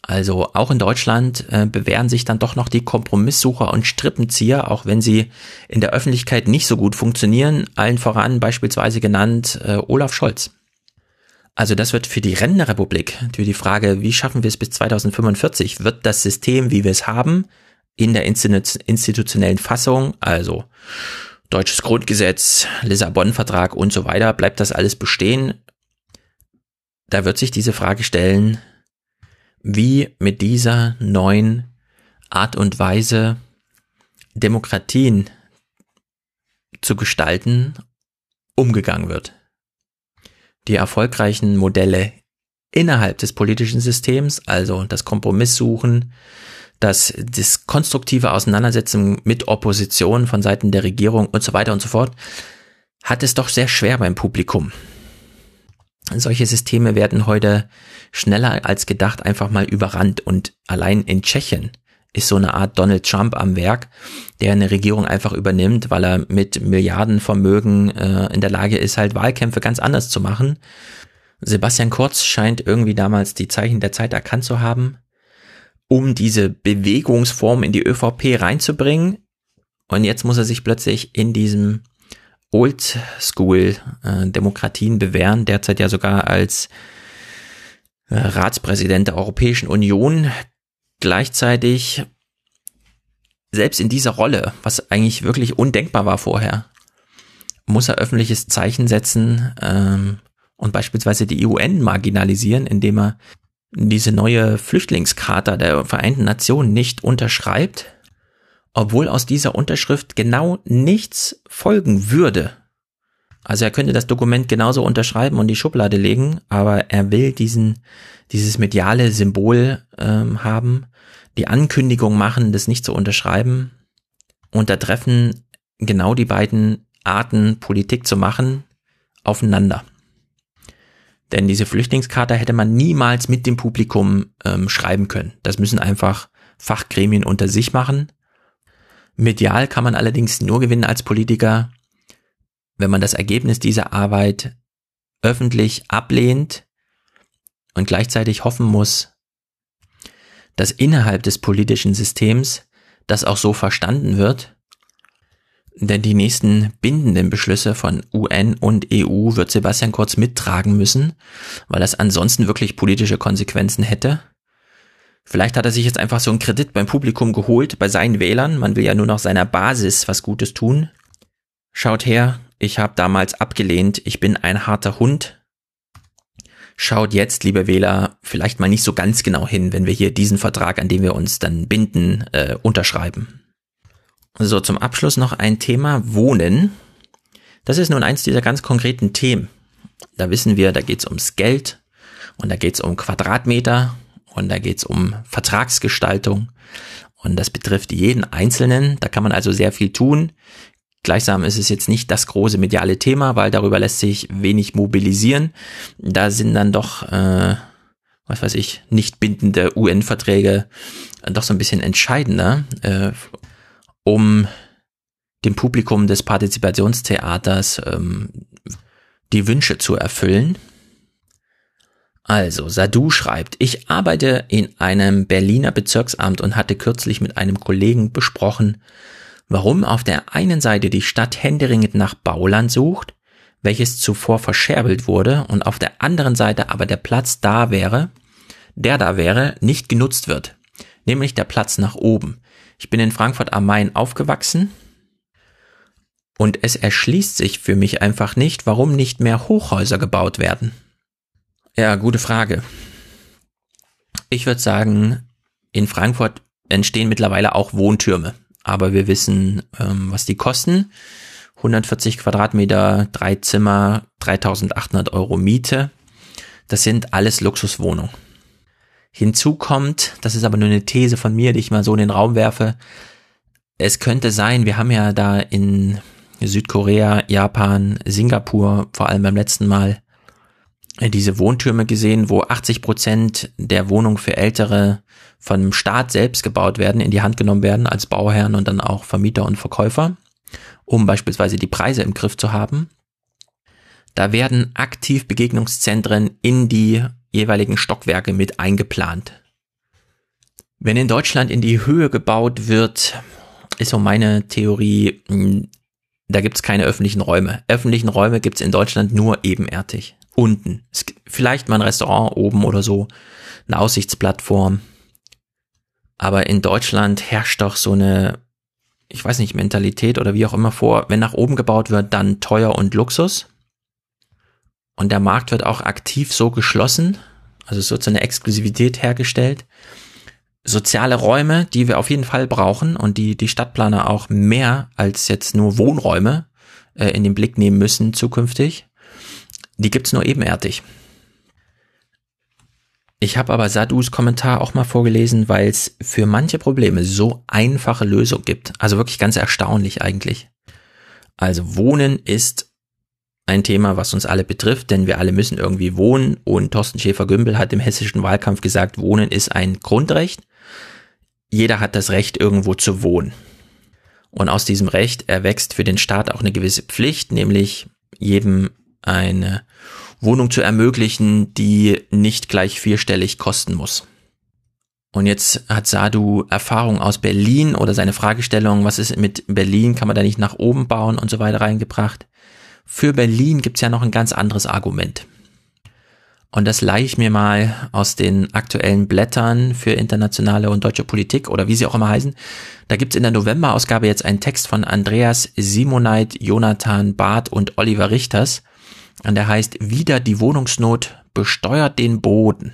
Also auch in Deutschland äh, bewähren sich dann doch noch die Kompromisssucher und Strippenzieher, auch wenn sie in der Öffentlichkeit nicht so gut funktionieren, allen voran beispielsweise genannt äh, Olaf Scholz. Also das wird für die Rentenrepublik, für die Frage, wie schaffen wir es bis 2045, wird das System, wie wir es haben, in der institutionellen Fassung, also deutsches Grundgesetz, Lissabon-Vertrag und so weiter, bleibt das alles bestehen? Da wird sich diese Frage stellen, wie mit dieser neuen Art und Weise Demokratien zu gestalten umgegangen wird. Die erfolgreichen Modelle innerhalb des politischen Systems, also das Kompromisssuchen, dass das konstruktive Auseinandersetzung mit Opposition von Seiten der Regierung und so weiter und so fort, hat es doch sehr schwer beim Publikum. Solche Systeme werden heute schneller als gedacht einfach mal überrannt und allein in Tschechien ist so eine Art Donald Trump am Werk, der eine Regierung einfach übernimmt, weil er mit Milliardenvermögen äh, in der Lage ist, halt Wahlkämpfe ganz anders zu machen. Sebastian Kurz scheint irgendwie damals die Zeichen der Zeit erkannt zu haben um diese Bewegungsform in die ÖVP reinzubringen. Und jetzt muss er sich plötzlich in diesem Oldschool-Demokratien bewähren, derzeit ja sogar als äh, Ratspräsident der Europäischen Union. Gleichzeitig selbst in dieser Rolle, was eigentlich wirklich undenkbar war vorher, muss er öffentliches Zeichen setzen ähm, und beispielsweise die UN marginalisieren, indem er diese neue Flüchtlingscharta der Vereinten Nationen nicht unterschreibt, obwohl aus dieser Unterschrift genau nichts folgen würde. Also er könnte das Dokument genauso unterschreiben und die Schublade legen, aber er will diesen, dieses mediale Symbol ähm, haben, die Ankündigung machen, das nicht zu unterschreiben. Und da treffen genau die beiden Arten, Politik zu machen, aufeinander. Denn diese Flüchtlingskarte hätte man niemals mit dem Publikum ähm, schreiben können. Das müssen einfach Fachgremien unter sich machen. Medial kann man allerdings nur gewinnen als Politiker, wenn man das Ergebnis dieser Arbeit öffentlich ablehnt und gleichzeitig hoffen muss, dass innerhalb des politischen Systems das auch so verstanden wird denn die nächsten bindenden Beschlüsse von UN und EU wird Sebastian Kurz mittragen müssen, weil das ansonsten wirklich politische Konsequenzen hätte. Vielleicht hat er sich jetzt einfach so einen Kredit beim Publikum geholt, bei seinen Wählern. Man will ja nur noch seiner Basis was Gutes tun. Schaut her, ich habe damals abgelehnt, ich bin ein harter Hund. Schaut jetzt, liebe Wähler, vielleicht mal nicht so ganz genau hin, wenn wir hier diesen Vertrag, an dem wir uns dann binden, äh, unterschreiben. So, zum Abschluss noch ein Thema Wohnen. Das ist nun eins dieser ganz konkreten Themen. Da wissen wir, da geht's ums Geld und da geht's um Quadratmeter und da geht's um Vertragsgestaltung und das betrifft jeden Einzelnen. Da kann man also sehr viel tun. Gleichsam ist es jetzt nicht das große mediale Thema, weil darüber lässt sich wenig mobilisieren. Da sind dann doch, äh, was weiß ich, nicht bindende UN-Verträge doch so ein bisschen entscheidender. Äh, um dem Publikum des Partizipationstheaters ähm, die Wünsche zu erfüllen. Also, Sadu schreibt, ich arbeite in einem Berliner Bezirksamt und hatte kürzlich mit einem Kollegen besprochen, warum auf der einen Seite die Stadt händeringend nach Bauland sucht, welches zuvor verscherbelt wurde und auf der anderen Seite aber der Platz da wäre, der da wäre, nicht genutzt wird, nämlich der Platz nach oben. Ich bin in Frankfurt am Main aufgewachsen und es erschließt sich für mich einfach nicht, warum nicht mehr Hochhäuser gebaut werden. Ja, gute Frage. Ich würde sagen, in Frankfurt entstehen mittlerweile auch Wohntürme, aber wir wissen, ähm, was die kosten. 140 Quadratmeter, drei Zimmer, 3800 Euro Miete. Das sind alles Luxuswohnungen. Hinzu kommt, das ist aber nur eine These von mir, die ich mal so in den Raum werfe. Es könnte sein, wir haben ja da in Südkorea, Japan, Singapur, vor allem beim letzten Mal, diese Wohntürme gesehen, wo 80 Prozent der Wohnungen für Ältere vom Staat selbst gebaut werden, in die Hand genommen werden als Bauherren und dann auch Vermieter und Verkäufer, um beispielsweise die Preise im Griff zu haben. Da werden aktiv Begegnungszentren in die jeweiligen Stockwerke mit eingeplant. Wenn in Deutschland in die Höhe gebaut wird, ist so meine Theorie, hm, da gibt's keine öffentlichen Räume. Öffentlichen Räume gibt's in Deutschland nur ebenerdig. Unten. Vielleicht mal ein Restaurant oben oder so, eine Aussichtsplattform. Aber in Deutschland herrscht doch so eine, ich weiß nicht, Mentalität oder wie auch immer vor, wenn nach oben gebaut wird, dann teuer und Luxus. Und der Markt wird auch aktiv so geschlossen, also so eine Exklusivität hergestellt. Soziale Räume, die wir auf jeden Fall brauchen und die die Stadtplaner auch mehr als jetzt nur Wohnräume äh, in den Blick nehmen müssen zukünftig, die gibt's nur ebenerdig. Ich habe aber Sadus Kommentar auch mal vorgelesen, weil es für manche Probleme so einfache Lösungen gibt. Also wirklich ganz erstaunlich eigentlich. Also Wohnen ist ein Thema, was uns alle betrifft, denn wir alle müssen irgendwie wohnen und Thorsten Schäfer-Gümbel hat im hessischen Wahlkampf gesagt, Wohnen ist ein Grundrecht. Jeder hat das Recht, irgendwo zu wohnen. Und aus diesem Recht erwächst für den Staat auch eine gewisse Pflicht, nämlich jedem eine Wohnung zu ermöglichen, die nicht gleich vierstellig kosten muss. Und jetzt hat Sadu Erfahrung aus Berlin oder seine Fragestellung, was ist mit Berlin, kann man da nicht nach oben bauen und so weiter reingebracht. Für Berlin gibt's ja noch ein ganz anderes Argument. Und das leihe ich mir mal aus den aktuellen Blättern für internationale und deutsche Politik oder wie sie auch immer heißen. Da gibt's in der November-Ausgabe jetzt einen Text von Andreas Simoneit, Jonathan Barth und Oliver Richters. Und der heißt Wieder die Wohnungsnot besteuert den Boden.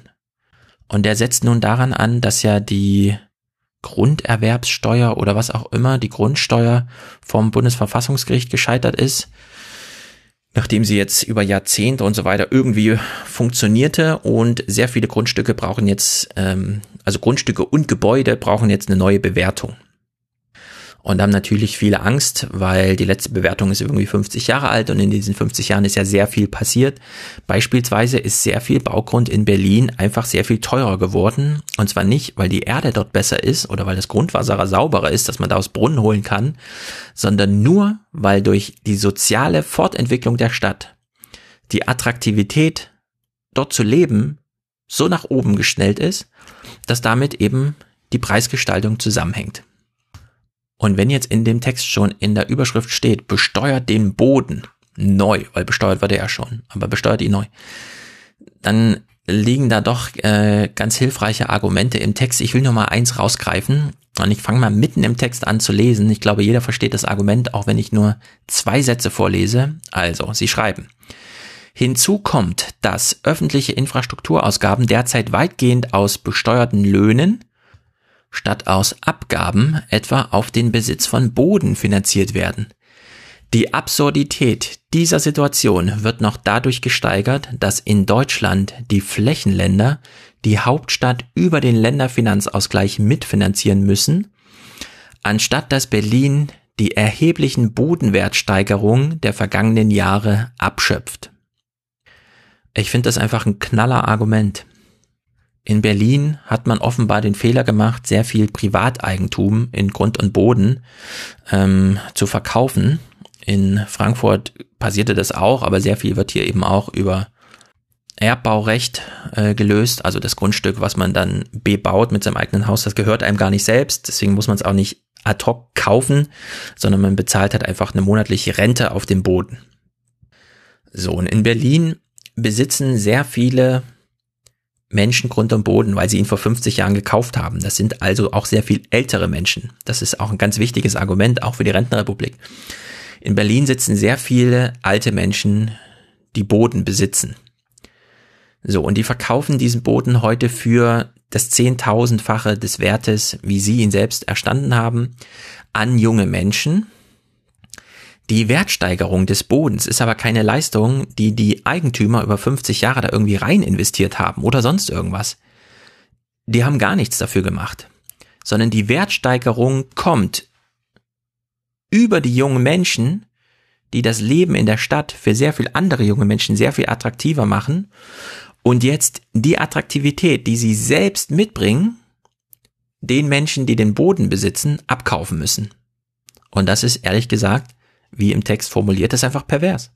Und der setzt nun daran an, dass ja die Grunderwerbssteuer oder was auch immer, die Grundsteuer vom Bundesverfassungsgericht gescheitert ist nachdem sie jetzt über Jahrzehnte und so weiter irgendwie funktionierte und sehr viele Grundstücke brauchen jetzt, ähm, also Grundstücke und Gebäude brauchen jetzt eine neue Bewertung und haben natürlich viele Angst, weil die letzte Bewertung ist irgendwie 50 Jahre alt und in diesen 50 Jahren ist ja sehr viel passiert. Beispielsweise ist sehr viel Baugrund in Berlin einfach sehr viel teurer geworden und zwar nicht, weil die Erde dort besser ist oder weil das Grundwasser sauberer ist, dass man da aus Brunnen holen kann, sondern nur, weil durch die soziale Fortentwicklung der Stadt die Attraktivität dort zu leben so nach oben geschnellt ist, dass damit eben die Preisgestaltung zusammenhängt. Und wenn jetzt in dem Text schon in der Überschrift steht, besteuert den Boden neu, weil besteuert war der ja schon, aber besteuert ihn neu, dann liegen da doch äh, ganz hilfreiche Argumente im Text. Ich will nur mal eins rausgreifen und ich fange mal mitten im Text an zu lesen. Ich glaube, jeder versteht das Argument, auch wenn ich nur zwei Sätze vorlese. Also, Sie schreiben. Hinzu kommt, dass öffentliche Infrastrukturausgaben derzeit weitgehend aus besteuerten Löhnen, statt aus Abgaben etwa auf den Besitz von Boden finanziert werden. Die Absurdität dieser Situation wird noch dadurch gesteigert, dass in Deutschland die Flächenländer die Hauptstadt über den Länderfinanzausgleich mitfinanzieren müssen, anstatt dass Berlin die erheblichen Bodenwertsteigerungen der vergangenen Jahre abschöpft. Ich finde das einfach ein knaller Argument. In Berlin hat man offenbar den Fehler gemacht, sehr viel Privateigentum in Grund und Boden ähm, zu verkaufen. In Frankfurt passierte das auch, aber sehr viel wird hier eben auch über Erbbaurecht äh, gelöst. Also das Grundstück, was man dann bebaut mit seinem eigenen Haus, das gehört einem gar nicht selbst. Deswegen muss man es auch nicht ad hoc kaufen, sondern man bezahlt halt einfach eine monatliche Rente auf dem Boden. So, und in Berlin besitzen sehr viele Menschen Grund und Boden, weil sie ihn vor 50 Jahren gekauft haben. Das sind also auch sehr viel ältere Menschen. Das ist auch ein ganz wichtiges Argument, auch für die Rentenrepublik. In Berlin sitzen sehr viele alte Menschen, die Boden besitzen. So, und die verkaufen diesen Boden heute für das Zehntausendfache des Wertes, wie sie ihn selbst erstanden haben, an junge Menschen. Die Wertsteigerung des Bodens ist aber keine Leistung, die die Eigentümer über 50 Jahre da irgendwie rein investiert haben oder sonst irgendwas. Die haben gar nichts dafür gemacht, sondern die Wertsteigerung kommt über die jungen Menschen, die das Leben in der Stadt für sehr viel andere junge Menschen sehr viel attraktiver machen und jetzt die Attraktivität, die sie selbst mitbringen, den Menschen, die den Boden besitzen, abkaufen müssen. Und das ist ehrlich gesagt, wie im Text formuliert, ist einfach pervers.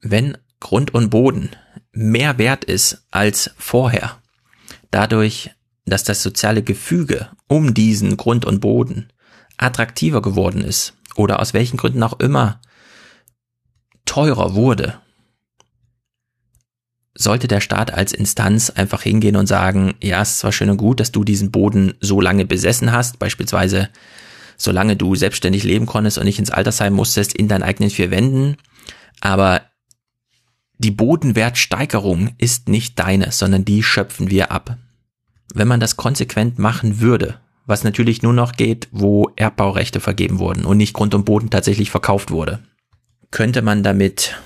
Wenn Grund und Boden mehr wert ist als vorher, dadurch, dass das soziale Gefüge um diesen Grund und Boden attraktiver geworden ist oder aus welchen Gründen auch immer teurer wurde, sollte der Staat als Instanz einfach hingehen und sagen, ja, es ist zwar schön und gut, dass du diesen Boden so lange besessen hast, beispielsweise solange du selbstständig leben konntest und nicht ins Altersheim musstest, in deinen eigenen vier Wänden, aber die Bodenwertsteigerung ist nicht deine, sondern die schöpfen wir ab. Wenn man das konsequent machen würde, was natürlich nur noch geht, wo Erbbaurechte vergeben wurden und nicht Grund und Boden tatsächlich verkauft wurde, könnte man damit,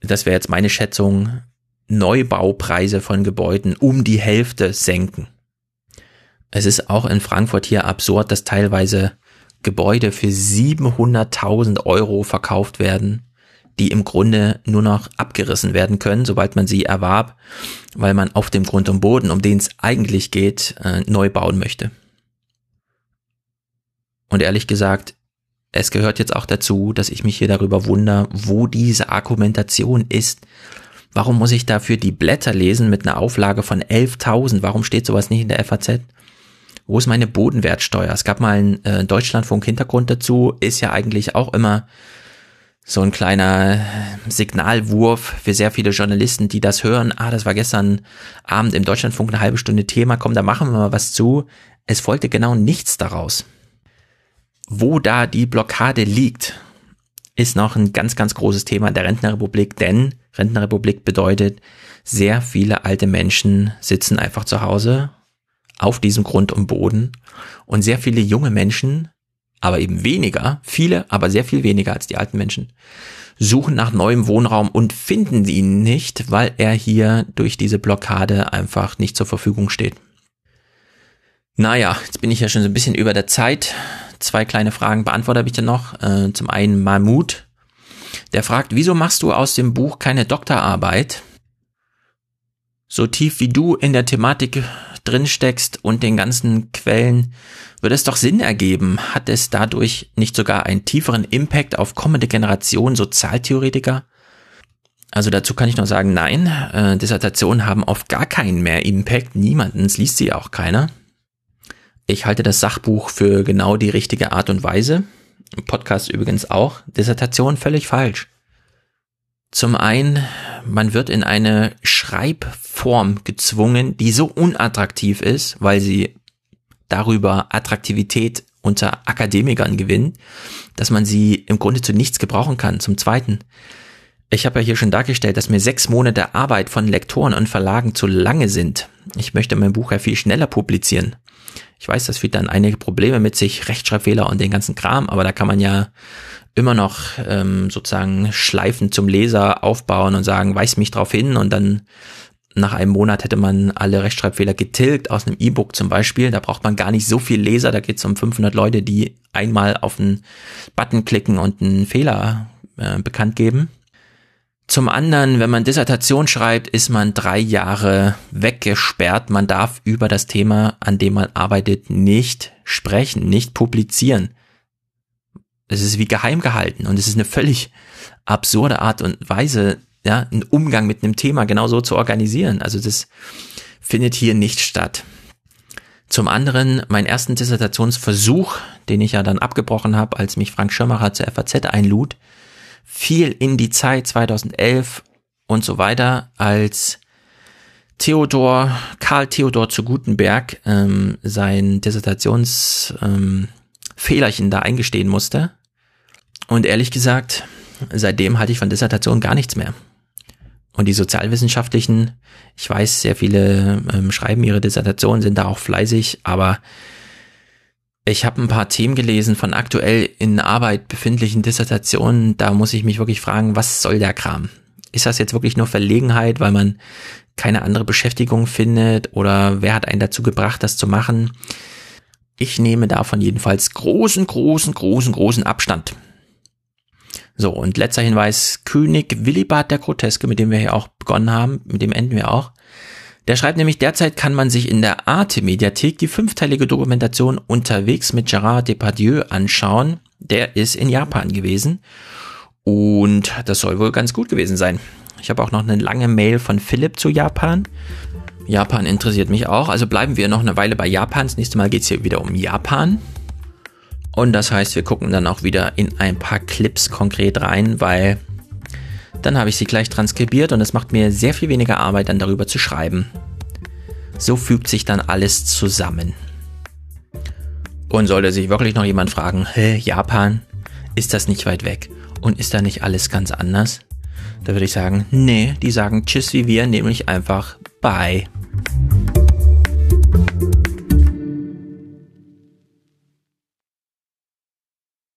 das wäre jetzt meine Schätzung, Neubaupreise von Gebäuden um die Hälfte senken. Es ist auch in Frankfurt hier absurd, dass teilweise Gebäude für 700.000 Euro verkauft werden, die im Grunde nur noch abgerissen werden können, sobald man sie erwarb, weil man auf dem Grund und Boden, um den es eigentlich geht, äh, neu bauen möchte. Und ehrlich gesagt, es gehört jetzt auch dazu, dass ich mich hier darüber wundere, wo diese Argumentation ist, Warum muss ich dafür die Blätter lesen mit einer Auflage von 11.000? Warum steht sowas nicht in der FAZ? Wo ist meine Bodenwertsteuer? Es gab mal einen äh, Deutschlandfunk-Hintergrund dazu, ist ja eigentlich auch immer so ein kleiner Signalwurf für sehr viele Journalisten, die das hören. Ah, das war gestern Abend im Deutschlandfunk eine halbe Stunde Thema. Komm, da machen wir mal was zu. Es folgte genau nichts daraus. Wo da die Blockade liegt, ist noch ein ganz, ganz großes Thema der Rentnerrepublik, denn Rentnerrepublik bedeutet, sehr viele alte Menschen sitzen einfach zu Hause auf diesem Grund und Boden und sehr viele junge Menschen, aber eben weniger, viele, aber sehr viel weniger als die alten Menschen, suchen nach neuem Wohnraum und finden ihn nicht, weil er hier durch diese Blockade einfach nicht zur Verfügung steht. Naja, jetzt bin ich ja schon so ein bisschen über der Zeit. Zwei kleine Fragen beantworte ich dann noch. Äh, zum einen Mahmoud der fragt, wieso machst du aus dem Buch keine Doktorarbeit? So tief wie du in der Thematik drin steckst und den ganzen Quellen, würde es doch Sinn ergeben. Hat es dadurch nicht sogar einen tieferen Impact auf kommende Generationen Sozialtheoretiker? Also dazu kann ich nur sagen, nein, äh, Dissertationen haben oft gar keinen mehr Impact, niemandens liest sie auch keiner. Ich halte das Sachbuch für genau die richtige Art und Weise. Podcast übrigens auch, Dissertation völlig falsch. Zum einen, man wird in eine Schreibform gezwungen, die so unattraktiv ist, weil sie darüber Attraktivität unter Akademikern gewinnt, dass man sie im Grunde zu nichts gebrauchen kann. Zum Zweiten, ich habe ja hier schon dargestellt, dass mir sechs Monate Arbeit von Lektoren und Verlagen zu lange sind. Ich möchte mein Buch ja viel schneller publizieren. Ich weiß, das führt dann einige Probleme mit sich, Rechtschreibfehler und den ganzen Kram, aber da kann man ja immer noch ähm, sozusagen Schleifen zum Leser aufbauen und sagen, weis mich drauf hin und dann nach einem Monat hätte man alle Rechtschreibfehler getilgt aus einem E-Book zum Beispiel. Da braucht man gar nicht so viel Leser. Da geht es um 500 Leute, die einmal auf einen Button klicken und einen Fehler äh, bekannt geben. Zum anderen, wenn man Dissertation schreibt, ist man drei Jahre weggesperrt. Man darf über das Thema, an dem man arbeitet, nicht sprechen, nicht publizieren. Es ist wie geheim gehalten und es ist eine völlig absurde Art und Weise, ja, einen Umgang mit einem Thema genau so zu organisieren. Also das findet hier nicht statt. Zum anderen, mein ersten Dissertationsversuch, den ich ja dann abgebrochen habe, als mich Frank Schirmacher zur FAZ einlud, viel in die Zeit 2011 und so weiter, als Theodor, Karl Theodor zu Gutenberg ähm, sein Dissertationsfehlerchen ähm, da eingestehen musste. Und ehrlich gesagt, seitdem halte ich von Dissertation gar nichts mehr. Und die sozialwissenschaftlichen, ich weiß, sehr viele ähm, schreiben ihre Dissertationen, sind da auch fleißig, aber ich habe ein paar Themen gelesen von aktuell in Arbeit befindlichen Dissertationen. Da muss ich mich wirklich fragen, was soll der Kram? Ist das jetzt wirklich nur Verlegenheit, weil man keine andere Beschäftigung findet oder wer hat einen dazu gebracht, das zu machen? Ich nehme davon jedenfalls großen, großen, großen, großen Abstand. So, und letzter Hinweis, König Willibald der Groteske, mit dem wir hier auch begonnen haben, mit dem enden wir auch. Der schreibt nämlich, derzeit kann man sich in der Arte-Mediathek die fünfteilige Dokumentation Unterwegs mit Gerard Depardieu anschauen. Der ist in Japan gewesen und das soll wohl ganz gut gewesen sein. Ich habe auch noch eine lange Mail von Philipp zu Japan. Japan interessiert mich auch, also bleiben wir noch eine Weile bei Japan. Das nächste Mal geht es hier wieder um Japan. Und das heißt, wir gucken dann auch wieder in ein paar Clips konkret rein, weil dann habe ich sie gleich transkribiert und es macht mir sehr viel weniger Arbeit, dann darüber zu schreiben. So fügt sich dann alles zusammen. Und sollte sich wirklich noch jemand fragen, hä, Japan, ist das nicht weit weg? Und ist da nicht alles ganz anders? Da würde ich sagen, nee, die sagen Tschüss wie wir, nämlich einfach Bye.